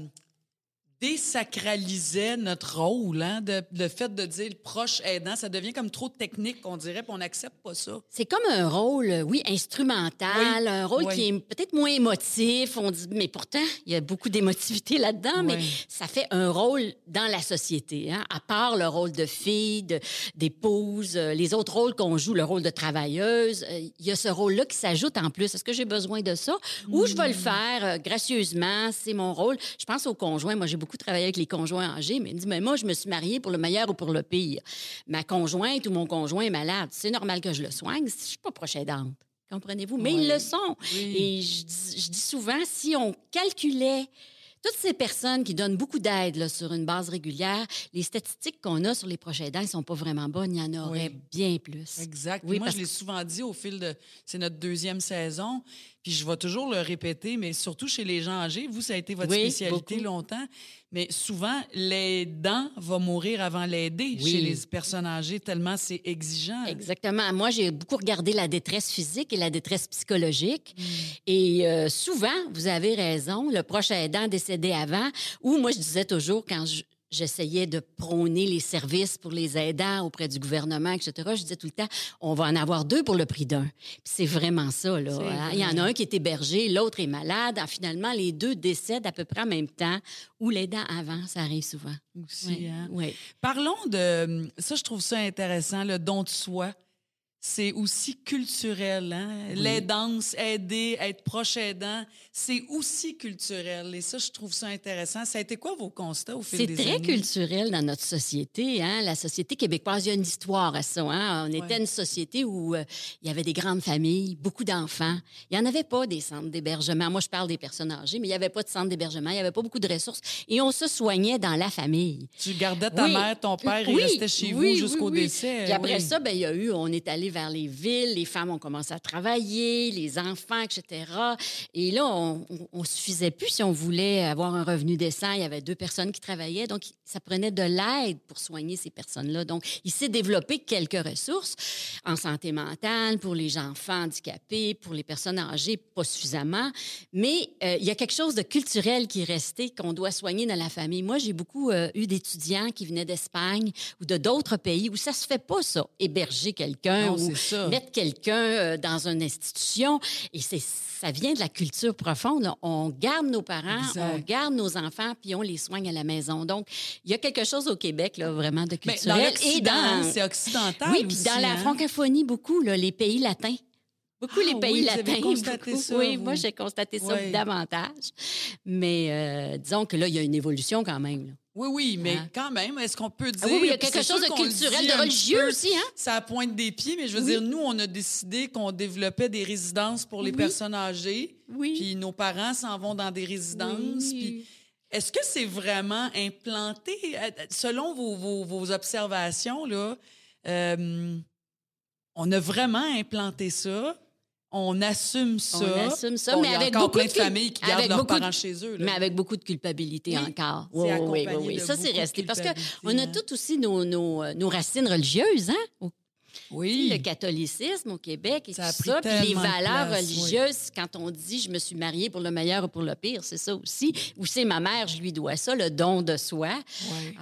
désacralisait notre rôle, hein, de, le fait de dire le proche aidant, ça devient comme trop technique, on dirait, puis on n'accepte pas ça. C'est comme un rôle, euh, oui, instrumental, Oui. un rôle Oui. qui est peut-être moins émotif. On dit, mais pourtant, il y a beaucoup d'émotivité là-dedans, mais ça fait un rôle dans la société. Hein? À part le rôle de fille, d'épouse, euh, les autres rôles qu'on joue, le rôle de travailleuse, euh, il y a ce rôle-là qui s'ajoute en plus. Est-ce que j'ai besoin de ça? Ou je vais le faire euh, gracieusement, c'est mon rôle. Je pense aux conjoints. Moi, j'ai beaucoup travaillé avec les conjoints âgés, mais il dit, mais moi, je me suis mariée pour le meilleur ou pour le pire. Ma conjointe ou mon conjoint est malade. C'est normal que je le soigne. Je suis pas proche aidante. Comprenez-vous? Mais ils Oui. le sont. Oui. Et je dis, je dis souvent, si on calculait toutes ces personnes qui donnent beaucoup d'aide sur une base régulière, les statistiques qu'on a sur les proches aidants ne sont pas vraiment bonnes. Il y en aurait Oui. bien plus. Exact. Oui, Moi, je l'ai souvent dit au fil de. C'est notre deuxième saison. Puis je vais toujours le répéter, mais surtout chez les gens âgés. Vous, ça a été votre Oui, spécialité beaucoup. longtemps. Mais souvent, l'aidant va mourir avant l'aider Oui. chez les personnes âgées, tellement c'est exigeant. Exactement. Moi, j'ai beaucoup regardé la détresse physique et la détresse psychologique. Mm. Et euh, souvent, vous avez raison, le proche aidant décédé avant, ou moi, je disais toujours, quand je- j'essayais de prôner les services pour les aidants auprès du gouvernement, etc., je disais tout le temps, on va en avoir deux pour le prix d'un. Puis c'est vraiment ça, là. Hein. Il y en a un qui est hébergé, l'autre est malade. Ah, Finalement, les deux décèdent à peu près en même temps, ou l'aidant avant, ça arrive souvent. Aussi, Oui, hein. oui. Parlons de. Ça, je trouve ça intéressant, le don de soi. C'est aussi culturel. Hein? L'aidance, aider, être proche aidant, c'est aussi culturel. Et ça, je trouve ça intéressant. Ça a été quoi vos constats au fil C'est des très années? culturel dans notre société. Hein? La société québécoise, il y a une histoire à ça. Hein? On était une société où euh, il y avait des grandes familles, beaucoup d'enfants. Il n'y en avait pas des centres d'hébergement. Moi, je parle des personnes âgées, mais il n'y avait pas de centres d'hébergement. Il n'y avait pas beaucoup de ressources. Et on se soignait dans la famille. Tu gardais ta Oui. mère, ton père, il Oui, restait chez vous jusqu'au décès. Puis après ça, ben, il y a eu, on est allé vers les villes, les femmes ont commencé à travailler, les enfants, etc. Et là, on, on suffisait plus si on voulait avoir un revenu décent. Il y avait deux personnes qui travaillaient, donc ça prenait de l'aide pour soigner ces personnes-là. Donc, il s'est développé quelques ressources en santé mentale pour les enfants handicapés, pour les personnes âgées, pas suffisamment. Mais euh, il y a quelque chose de culturel qui est resté, qu'on doit soigner dans la famille. Moi, j'ai beaucoup euh, eu d'étudiants qui venaient d'Espagne ou de d'autres pays où ça se fait pas, ça, héberger quelqu'un ou c'est ça. mettre quelqu'un euh, dans une institution. Et c'est ça vient de la culture profonde. là. On garde nos parents, Exact. on garde nos enfants, puis on les soigne à la maison. Donc, il y a quelque chose au Québec, là, vraiment de Mais culturel. dans l'Occident, hein, dans- c'est occidental. oui, puis dans la hein? francophonie, beaucoup, là, les pays latins. Beaucoup Ah les pays oui, vous avez latins. beaucoup. ça, oui, vous. moi, j'ai constaté ça Oui. davantage. Mais euh, disons que là, il y a une évolution quand même. là. Oui, oui, mais Hein? quand même, est-ce qu'on peut dire. Ah oui, oui, il y a quelque chose de culturel, de religieux peu, aussi, hein? Ça pointe des pieds, mais je veux Oui. dire, nous, on a décidé qu'on développait des résidences pour les Oui. personnes âgées. Oui. Puis nos parents s'en vont dans des résidences. Puis est-ce que c'est vraiment implanté? Euh, Selon vos, vos- vos observations, là, euh, on a vraiment implanté ça. On assume ça. On assume ça, Bon, mais il y a avec beaucoup plein de familles qui gardent leurs beaucoup de- parents chez eux. là. Mais avec beaucoup de culpabilité Oui, encore. Oui, oui, oui, oui. Ça, c'est resté. Parce qu'on a hein. toutes aussi nos, nos, euh, nos racines religieuses, hein? Oui. Le catholicisme au Québec et Ça tout ça. Puis les valeurs place, oui. religieuses, quand on dit je me suis mariée pour le meilleur ou pour le pire, c'est ça aussi. Ou c'est ma mère, je lui dois ça, le don de soi.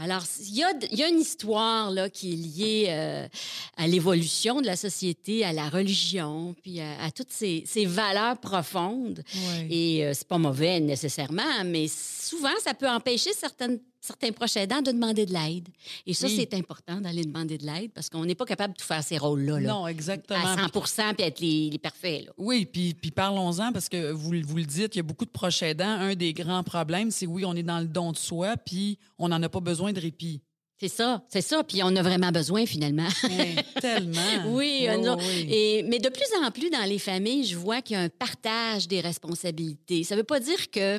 Alors, il y a, y a une histoire là, qui est liée euh, à l'évolution de la société, à la religion, puis à, à toutes ces, ces valeurs profondes. Et euh, c'est pas mauvais nécessairement, mais souvent, ça peut empêcher certaines, certains proches aidants de demander de l'aide. Et ça, Oui. c'est important d'aller demander de l'aide parce qu'on n'est pas capable de tout faire ces rôles-là. là, Non, exactement. à 100% puis être les, les parfaits. Là. Oui, puis, puis parlons-en parce que vous, vous le dites, il y a beaucoup de proches aidants. Un des grands problèmes, c'est oui, on est dans le don de soi, puis on n'en a pas besoin de répit. C'est ça, c'est ça. Puis on a vraiment besoin, finalement. Hey, tellement. Oui, Oh, non. oui. Et, mais de plus en plus dans les familles, je vois qu'il y a un partage des responsabilités. Ça ne veut pas dire que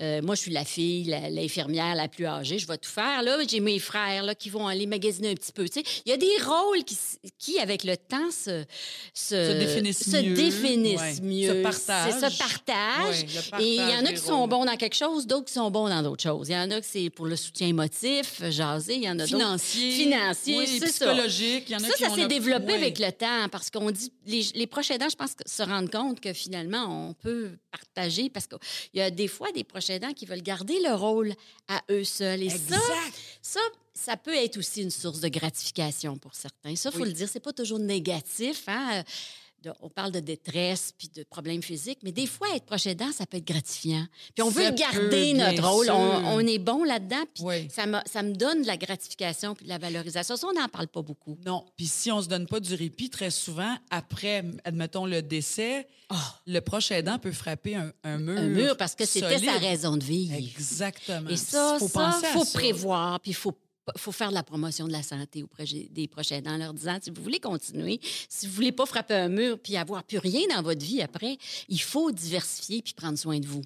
euh, moi, je suis la fille, l'infirmière la, plus âgée, je vais tout faire. Là, j'ai mes frères là, qui vont aller magasiner un petit peu. Tu sais, il y a des rôles qui, avec le temps, se, Se définissent se mieux. définissent Ouais. mieux. Se partagent. C'est se partage. Ouais, le partage Et il y en a qui sont rôles. bons dans quelque chose, d'autres qui sont bons dans d'autres choses. Il y en a qui c'est pour le soutien émotif, jaser. Il y en a d'autres. Financier. Financier, oui, ça. psychologique. Il y en a Ça, qui ça ont s'est le- développé avec le temps parce qu'on dit, les, les proches aidants, je pense, que se rendent compte que finalement, on peut partager parce qu'il y a des fois des proches aidants qui veulent garder le rôle à eux seuls. Et ça, Exact. ça, ça peut être aussi une source de gratification pour certains. Ça, il faut le dire, c'est pas toujours négatif. Hein? De- on parle de détresse puis de problèmes physiques, mais des fois, être proche aidant, ça peut être gratifiant. Puis on Ça veut garder notre rôle. On, est bon là-dedans, puis Oui. ça, me, ça me donne de la gratification puis de la valorisation. Ça, on n'en parle pas beaucoup. Non. Puis si on se donne pas du répit, très souvent, après, admettons, le décès, le proche aidant peut frapper un, un mur. Un mur parce que c'était sa raison de vivre. Exactement. Et ça, faut ça, penser à faut ça. prévoir, puis il faut faut faire de la promotion de la santé auprès des proches aidants en leur disant, si vous voulez continuer, si vous voulez pas frapper un mur puis avoir plus rien dans votre vie après, il faut diversifier puis prendre soin de vous.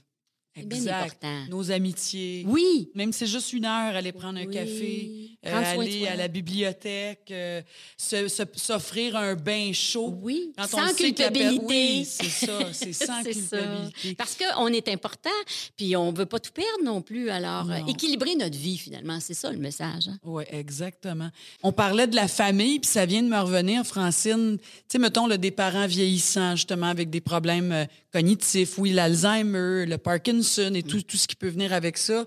C'est bien Exact. important. Nos amitiés. Oui. Même si c'est juste une heure, aller prendre un Oui. café, euh, aller à la bibliothèque, euh, s'offrir un bain chaud. Oui, Quand on sans sait culpabilité. Oui, c'est ça, c'est sans ça. culpabilité. Parce qu'on est important, puis on veut pas tout perdre non plus. Alors, euh, équilibrer notre vie, finalement, c'est ça le message. hein. Oui, exactement. On parlait de la famille, puis ça vient de me revenir, Francine. Tu sais, mettons, là, des parents vieillissants, justement, avec des problèmes euh, cognitifs, oui, l'Alzheimer, le Parkinson et tout, tout ce qui peut venir avec ça.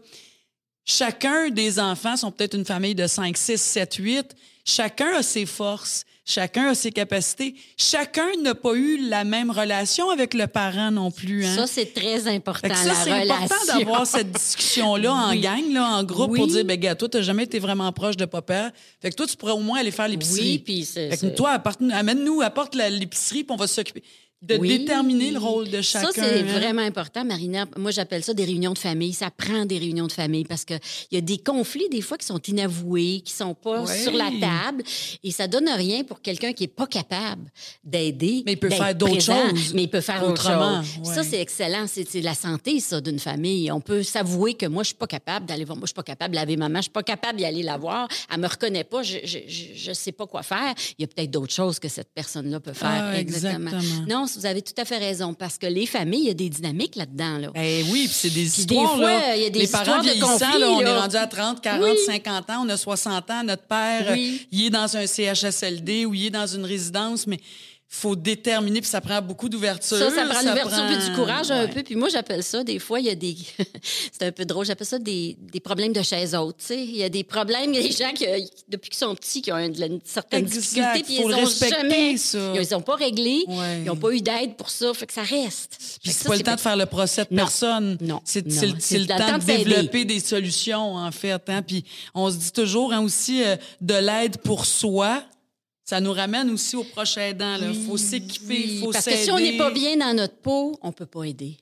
Chacun des enfants sont peut-être une famille de 5, 6, 7, 8. Chacun a ses forces, chacun a ses capacités. Chacun n'a pas eu la même relation avec le parent non plus. Hein? Ça, c'est très important, ça, c'est important d'avoir cette discussion-là en Oui. gang, là, en groupe, Oui. pour dire, ben, gars, toi, t'as jamais été vraiment proche de papa. Fait que toi, tu pourrais au moins aller faire l'épicerie. Oui, puis c'est- Fait que toi, amène-nous, apporte l'épicerie, puis on va s'occuper de Oui. déterminer le rôle de chacun. Ça, c'est hein. vraiment important, Marina. Moi, j'appelle ça des réunions de famille. Ça prend des réunions de famille parce qu'il y a des conflits, des fois, qui sont inavoués, qui sont pas Oui. sur la table. Et ça donne rien pour quelqu'un qui est pas capable d'aider. Mais il peut faire d'autres choses Mais il peut faire autrement, ouais. Ça, c'est excellent. C'est la santé, ça, d'une famille. On peut s'avouer que moi, je suis pas capable d'aller voir. Moi, je suis pas capable de laver maman. Je suis pas capable d'y aller la voir. Elle me reconnaît pas. Je, je, je, sais pas quoi faire. Il y a peut-être d'autres choses que cette personne-là peut faire. Ah, exactement. Non, vous avez tout à fait raison parce que les familles, il y a des dynamiques là-dedans. Là. Ben oui, puis c'est des Puis histoires. des fois, là. il y a des Les parents de vieillissants, là, on là. est rendu à 30, 40, Oui. 50 ans, on a 60 ans. Notre père, Oui. il est dans un CHSLD ou il est dans une résidence, mais faut déterminer, puis ça prend beaucoup d'ouverture. Ça, ça prend l'ouverture prend- puis du courage un Ouais. peu. Puis moi, j'appelle ça, des fois, il y a des... c'est un peu drôle, j'appelle ça des, des problèmes de chaise haute. tu sais. Il y a des problèmes, il y a des gens qui, euh, depuis qu'ils sont petits, qui ont une, une certaine Exact. difficulté, puis Faut ils ont jamais... ça. Ils n'ont pas réglé, Ouais. ils n'ont pas eu d'aide pour ça, fait que ça reste. Puis c'est ça, pas le temps de faire le procès de Non. personne. Non. C'est le, temps, de développer des solutions, en fait. Hein? Puis on se dit toujours hein, aussi euh, de l'aide pour soi. Ça nous ramène aussi au proche aidant. Il faut s'équiper, il faut Parce que s'aider. si on n'est pas bien dans notre peau, on peut pas aider.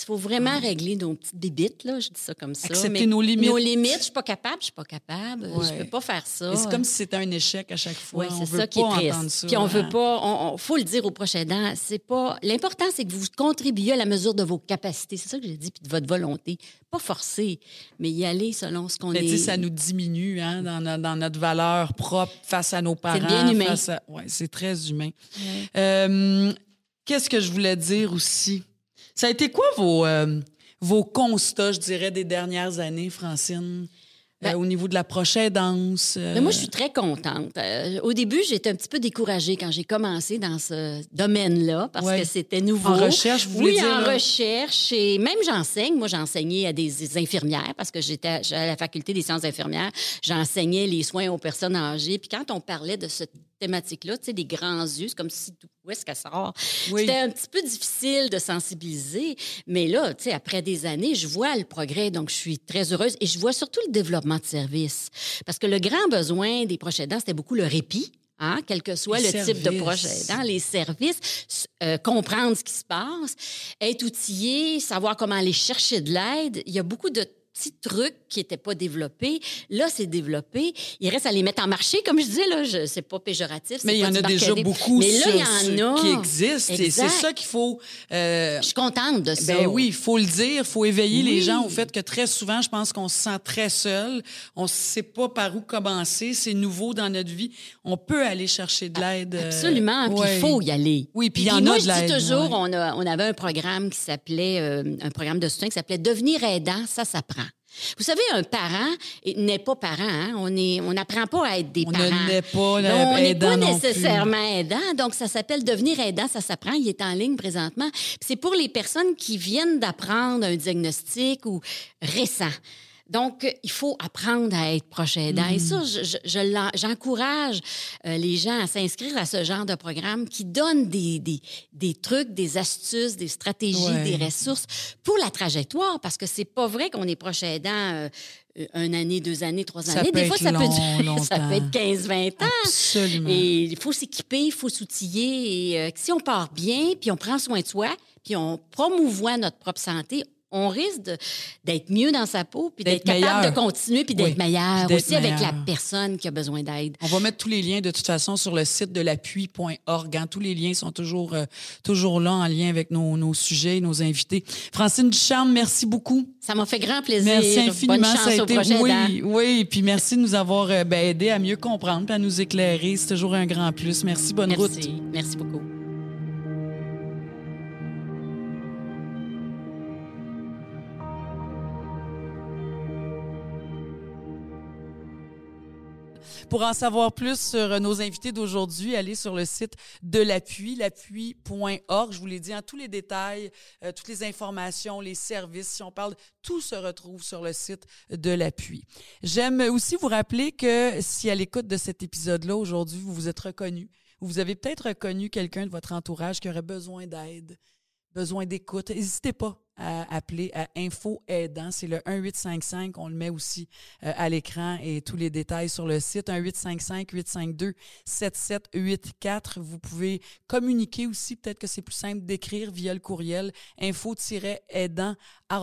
Il faut vraiment régler nos petites bébites, là, je dis ça comme ça. Accepter mais nos limites. Nos limites, je suis pas capable, je suis pas capable, Ouais. je peux pas faire ça. C'est comme si c'était un échec à chaque fois. Oui, on c'est veut ça qui est pas triste. entendre ça. Puis on veut hein. pas, on, on- faut le dire aux prochains aidants, c'est pas l'important c'est que vous contribuiez à la mesure de vos capacités, c'est ça que j'ai dit puis de votre volonté, pas forcer, mais y aller selon ce qu'on est. ça nous diminue hein, dans, no- dans notre valeur propre face à nos parents. bien humain. à- ouais, c'est très humain. Euh, qu'est-ce que je voulais dire aussi? Ça a été quoi vos, euh, vos constats, je dirais, des dernières années, Francine? Ben- Euh, au niveau de la prochaine danse. euh, Mais moi, je suis très contente. Euh, au début, j'étais un petit peu découragée quand j'ai commencé dans ce domaine-là parce Ouais. que c'était nouveau. En recherche, vous voulez Oui, dire, en là? recherche. Et même j'enseigne. Moi, j'enseignais à des, infirmières parce que j'étais à, la faculté des sciences infirmières. J'enseignais les soins aux personnes âgées. Puis quand on parlait de cette thématique-là, tu sais, des grands yeux, c'est comme si tout où est-ce qu'elle sort? Oui. C'était un petit peu difficile de sensibiliser, mais là, tu sais, après des années, je vois le progrès, donc je suis très heureuse et je vois surtout le développement de services. Parce que le grand besoin des proches aidants, c'était beaucoup le répit. Hein, quel que soit Les le type de projet aidant, les services, euh, comprendre ce qui se passe, être outillé, savoir comment aller chercher de l'aide. Il y a beaucoup de petits trucs qui n'étaient pas développés. Là, c'est développé. Il reste à les mettre en marché, comme je disais. Là, je, c'est pas péjoratif. Mais il y en a déjà beaucoup Mais là, il y en a. qui existent. Et c'est ça qu'il faut. euh, Je suis contente de ça. Ben oui, il faut le dire, il faut éveiller les gens au fait que très souvent, je pense qu'on se sent très seul, on ne sait pas par où commencer, c'est nouveau dans notre vie, on peut aller chercher de l'aide. euh, Absolument, ouais. il faut y aller. Oui, puis il y en moi, a de je dis toujours, ouais. on, a- on avait un programme qui s'appelait, euh, un programme de soutien qui s'appelait Devenir aidant, ça s'apprend. Vous savez, un parent n'est pas parent. hein. On est- on n'apprend pas à être des On parents. ne pas on n'est pas nécessairement aidant. Donc, ça s'appelle Devenir aidant, ça s'apprend. Il est en ligne présentement. C'est pour les personnes qui viennent d'apprendre un diagnostic ou récent. Donc, il faut apprendre à être proche aidant. Et ça, je- je- je l'en- j'encourage euh, les gens à s'inscrire à ce genre de programme qui donne des, des, des trucs, des astuces, des stratégies, Ouais. des ressources pour la trajectoire. Parce que c'est pas vrai qu'on est proche aidant euh, euh, une année, deux années, trois Ça années. Des fois, ça, peut durer- ça peut être 15-20 ans. Absolument. Et il faut s'équiper, il faut s'outiller. Et euh, si on part bien, puis on prend soin de soi, puis on promouvoit notre propre santé, on risque d'être mieux dans sa peau, puis D'être capable meilleur. de continuer, puis d'être Oui, meilleur aussi avec la personne qui a besoin d'aide. On va mettre tous les liens de toute façon sur le site de l'appui.org. hein. Tous les liens sont toujours, euh, toujours là en lien avec nos, nos sujets et nos invités. Francine Ducharme, merci beaucoup. Ça m'a fait grand plaisir. Merci infiniment. Bonne chance ça a au été, prochain oui, oui, puis merci de nous avoir euh, ben, aidé à mieux comprendre, puis à nous éclairer. C'est toujours un grand plus. Merci, bonne route. Merci. Merci beaucoup. Pour en savoir plus sur nos invités d'aujourd'hui, allez sur le site de l'appui, l'appui.org. Je vous l'ai dit, en tous les détails, euh, toutes les informations, les services, si on parle, tout se retrouve sur le site de l'appui. J'aime aussi vous rappeler que si à l'écoute de cet épisode-là aujourd'hui, vous vous êtes reconnu, ou vous avez peut-être reconnu quelqu'un de votre entourage qui aurait besoin d'aide, besoin d'écoute, n'hésitez pas à appeler à Info Aidant. C'est le 1855. On le met aussi euh, à l'écran et tous les détails sur le site 1855-852-7784. Vous pouvez communiquer aussi. Peut-être que c'est plus simple d'écrire via le courriel info-aidant. Il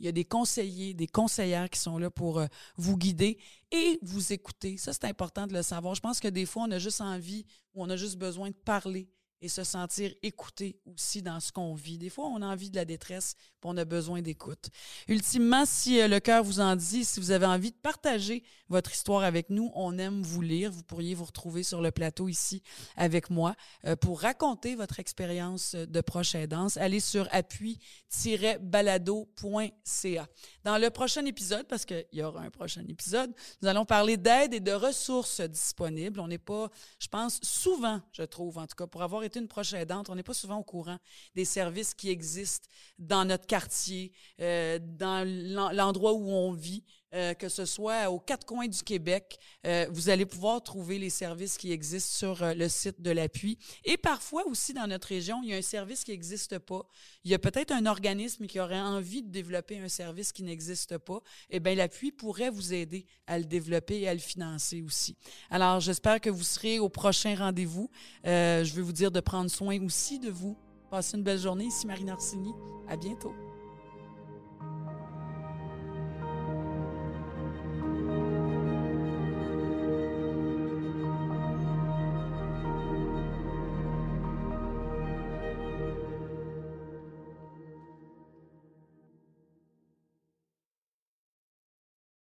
y a des conseillers, des conseillères qui sont là pour euh, vous guider et vous écouter. Ça, c'est important de le savoir. Je pense que des fois, on a juste envie ou on a juste besoin de parler et se sentir écouté aussi dans ce qu'on vit. Des fois, on a envie de la détresse, puis on a besoin d'écoute. Ultimement, si euh, le cœur vous en dit, si vous avez envie de partager votre histoire avec nous, on aime vous lire. Vous pourriez vous retrouver sur le plateau ici avec moi euh, pour raconter votre expérience de proche aidance. Allez sur appui-balado.ca. Dans le prochain épisode, parce qu'il y aura un prochain épisode, nous allons parler d'aide et de ressources disponibles. On n'est pas, je pense, souvent, je trouve, en tout cas, pour avoir une proche aidante, on n'est pas souvent au courant des services qui existent dans notre quartier, euh, dans l'en- l'endroit où on vit. Euh, que ce soit aux quatre coins du Québec, euh, vous allez pouvoir trouver les services qui existent sur euh, le site de l'appui. Et parfois aussi dans notre région, il y a un service qui n'existe pas. Il y a peut-être un organisme qui aurait envie de développer un service qui n'existe pas. Eh bien, l'appui pourrait vous aider à le développer et à le financer aussi. Alors, j'espère que vous serez au prochain rendez-vous. Je veux vous dire de prendre soin aussi de vous. Passez une belle journée. Ici Marine Orsini. À bientôt.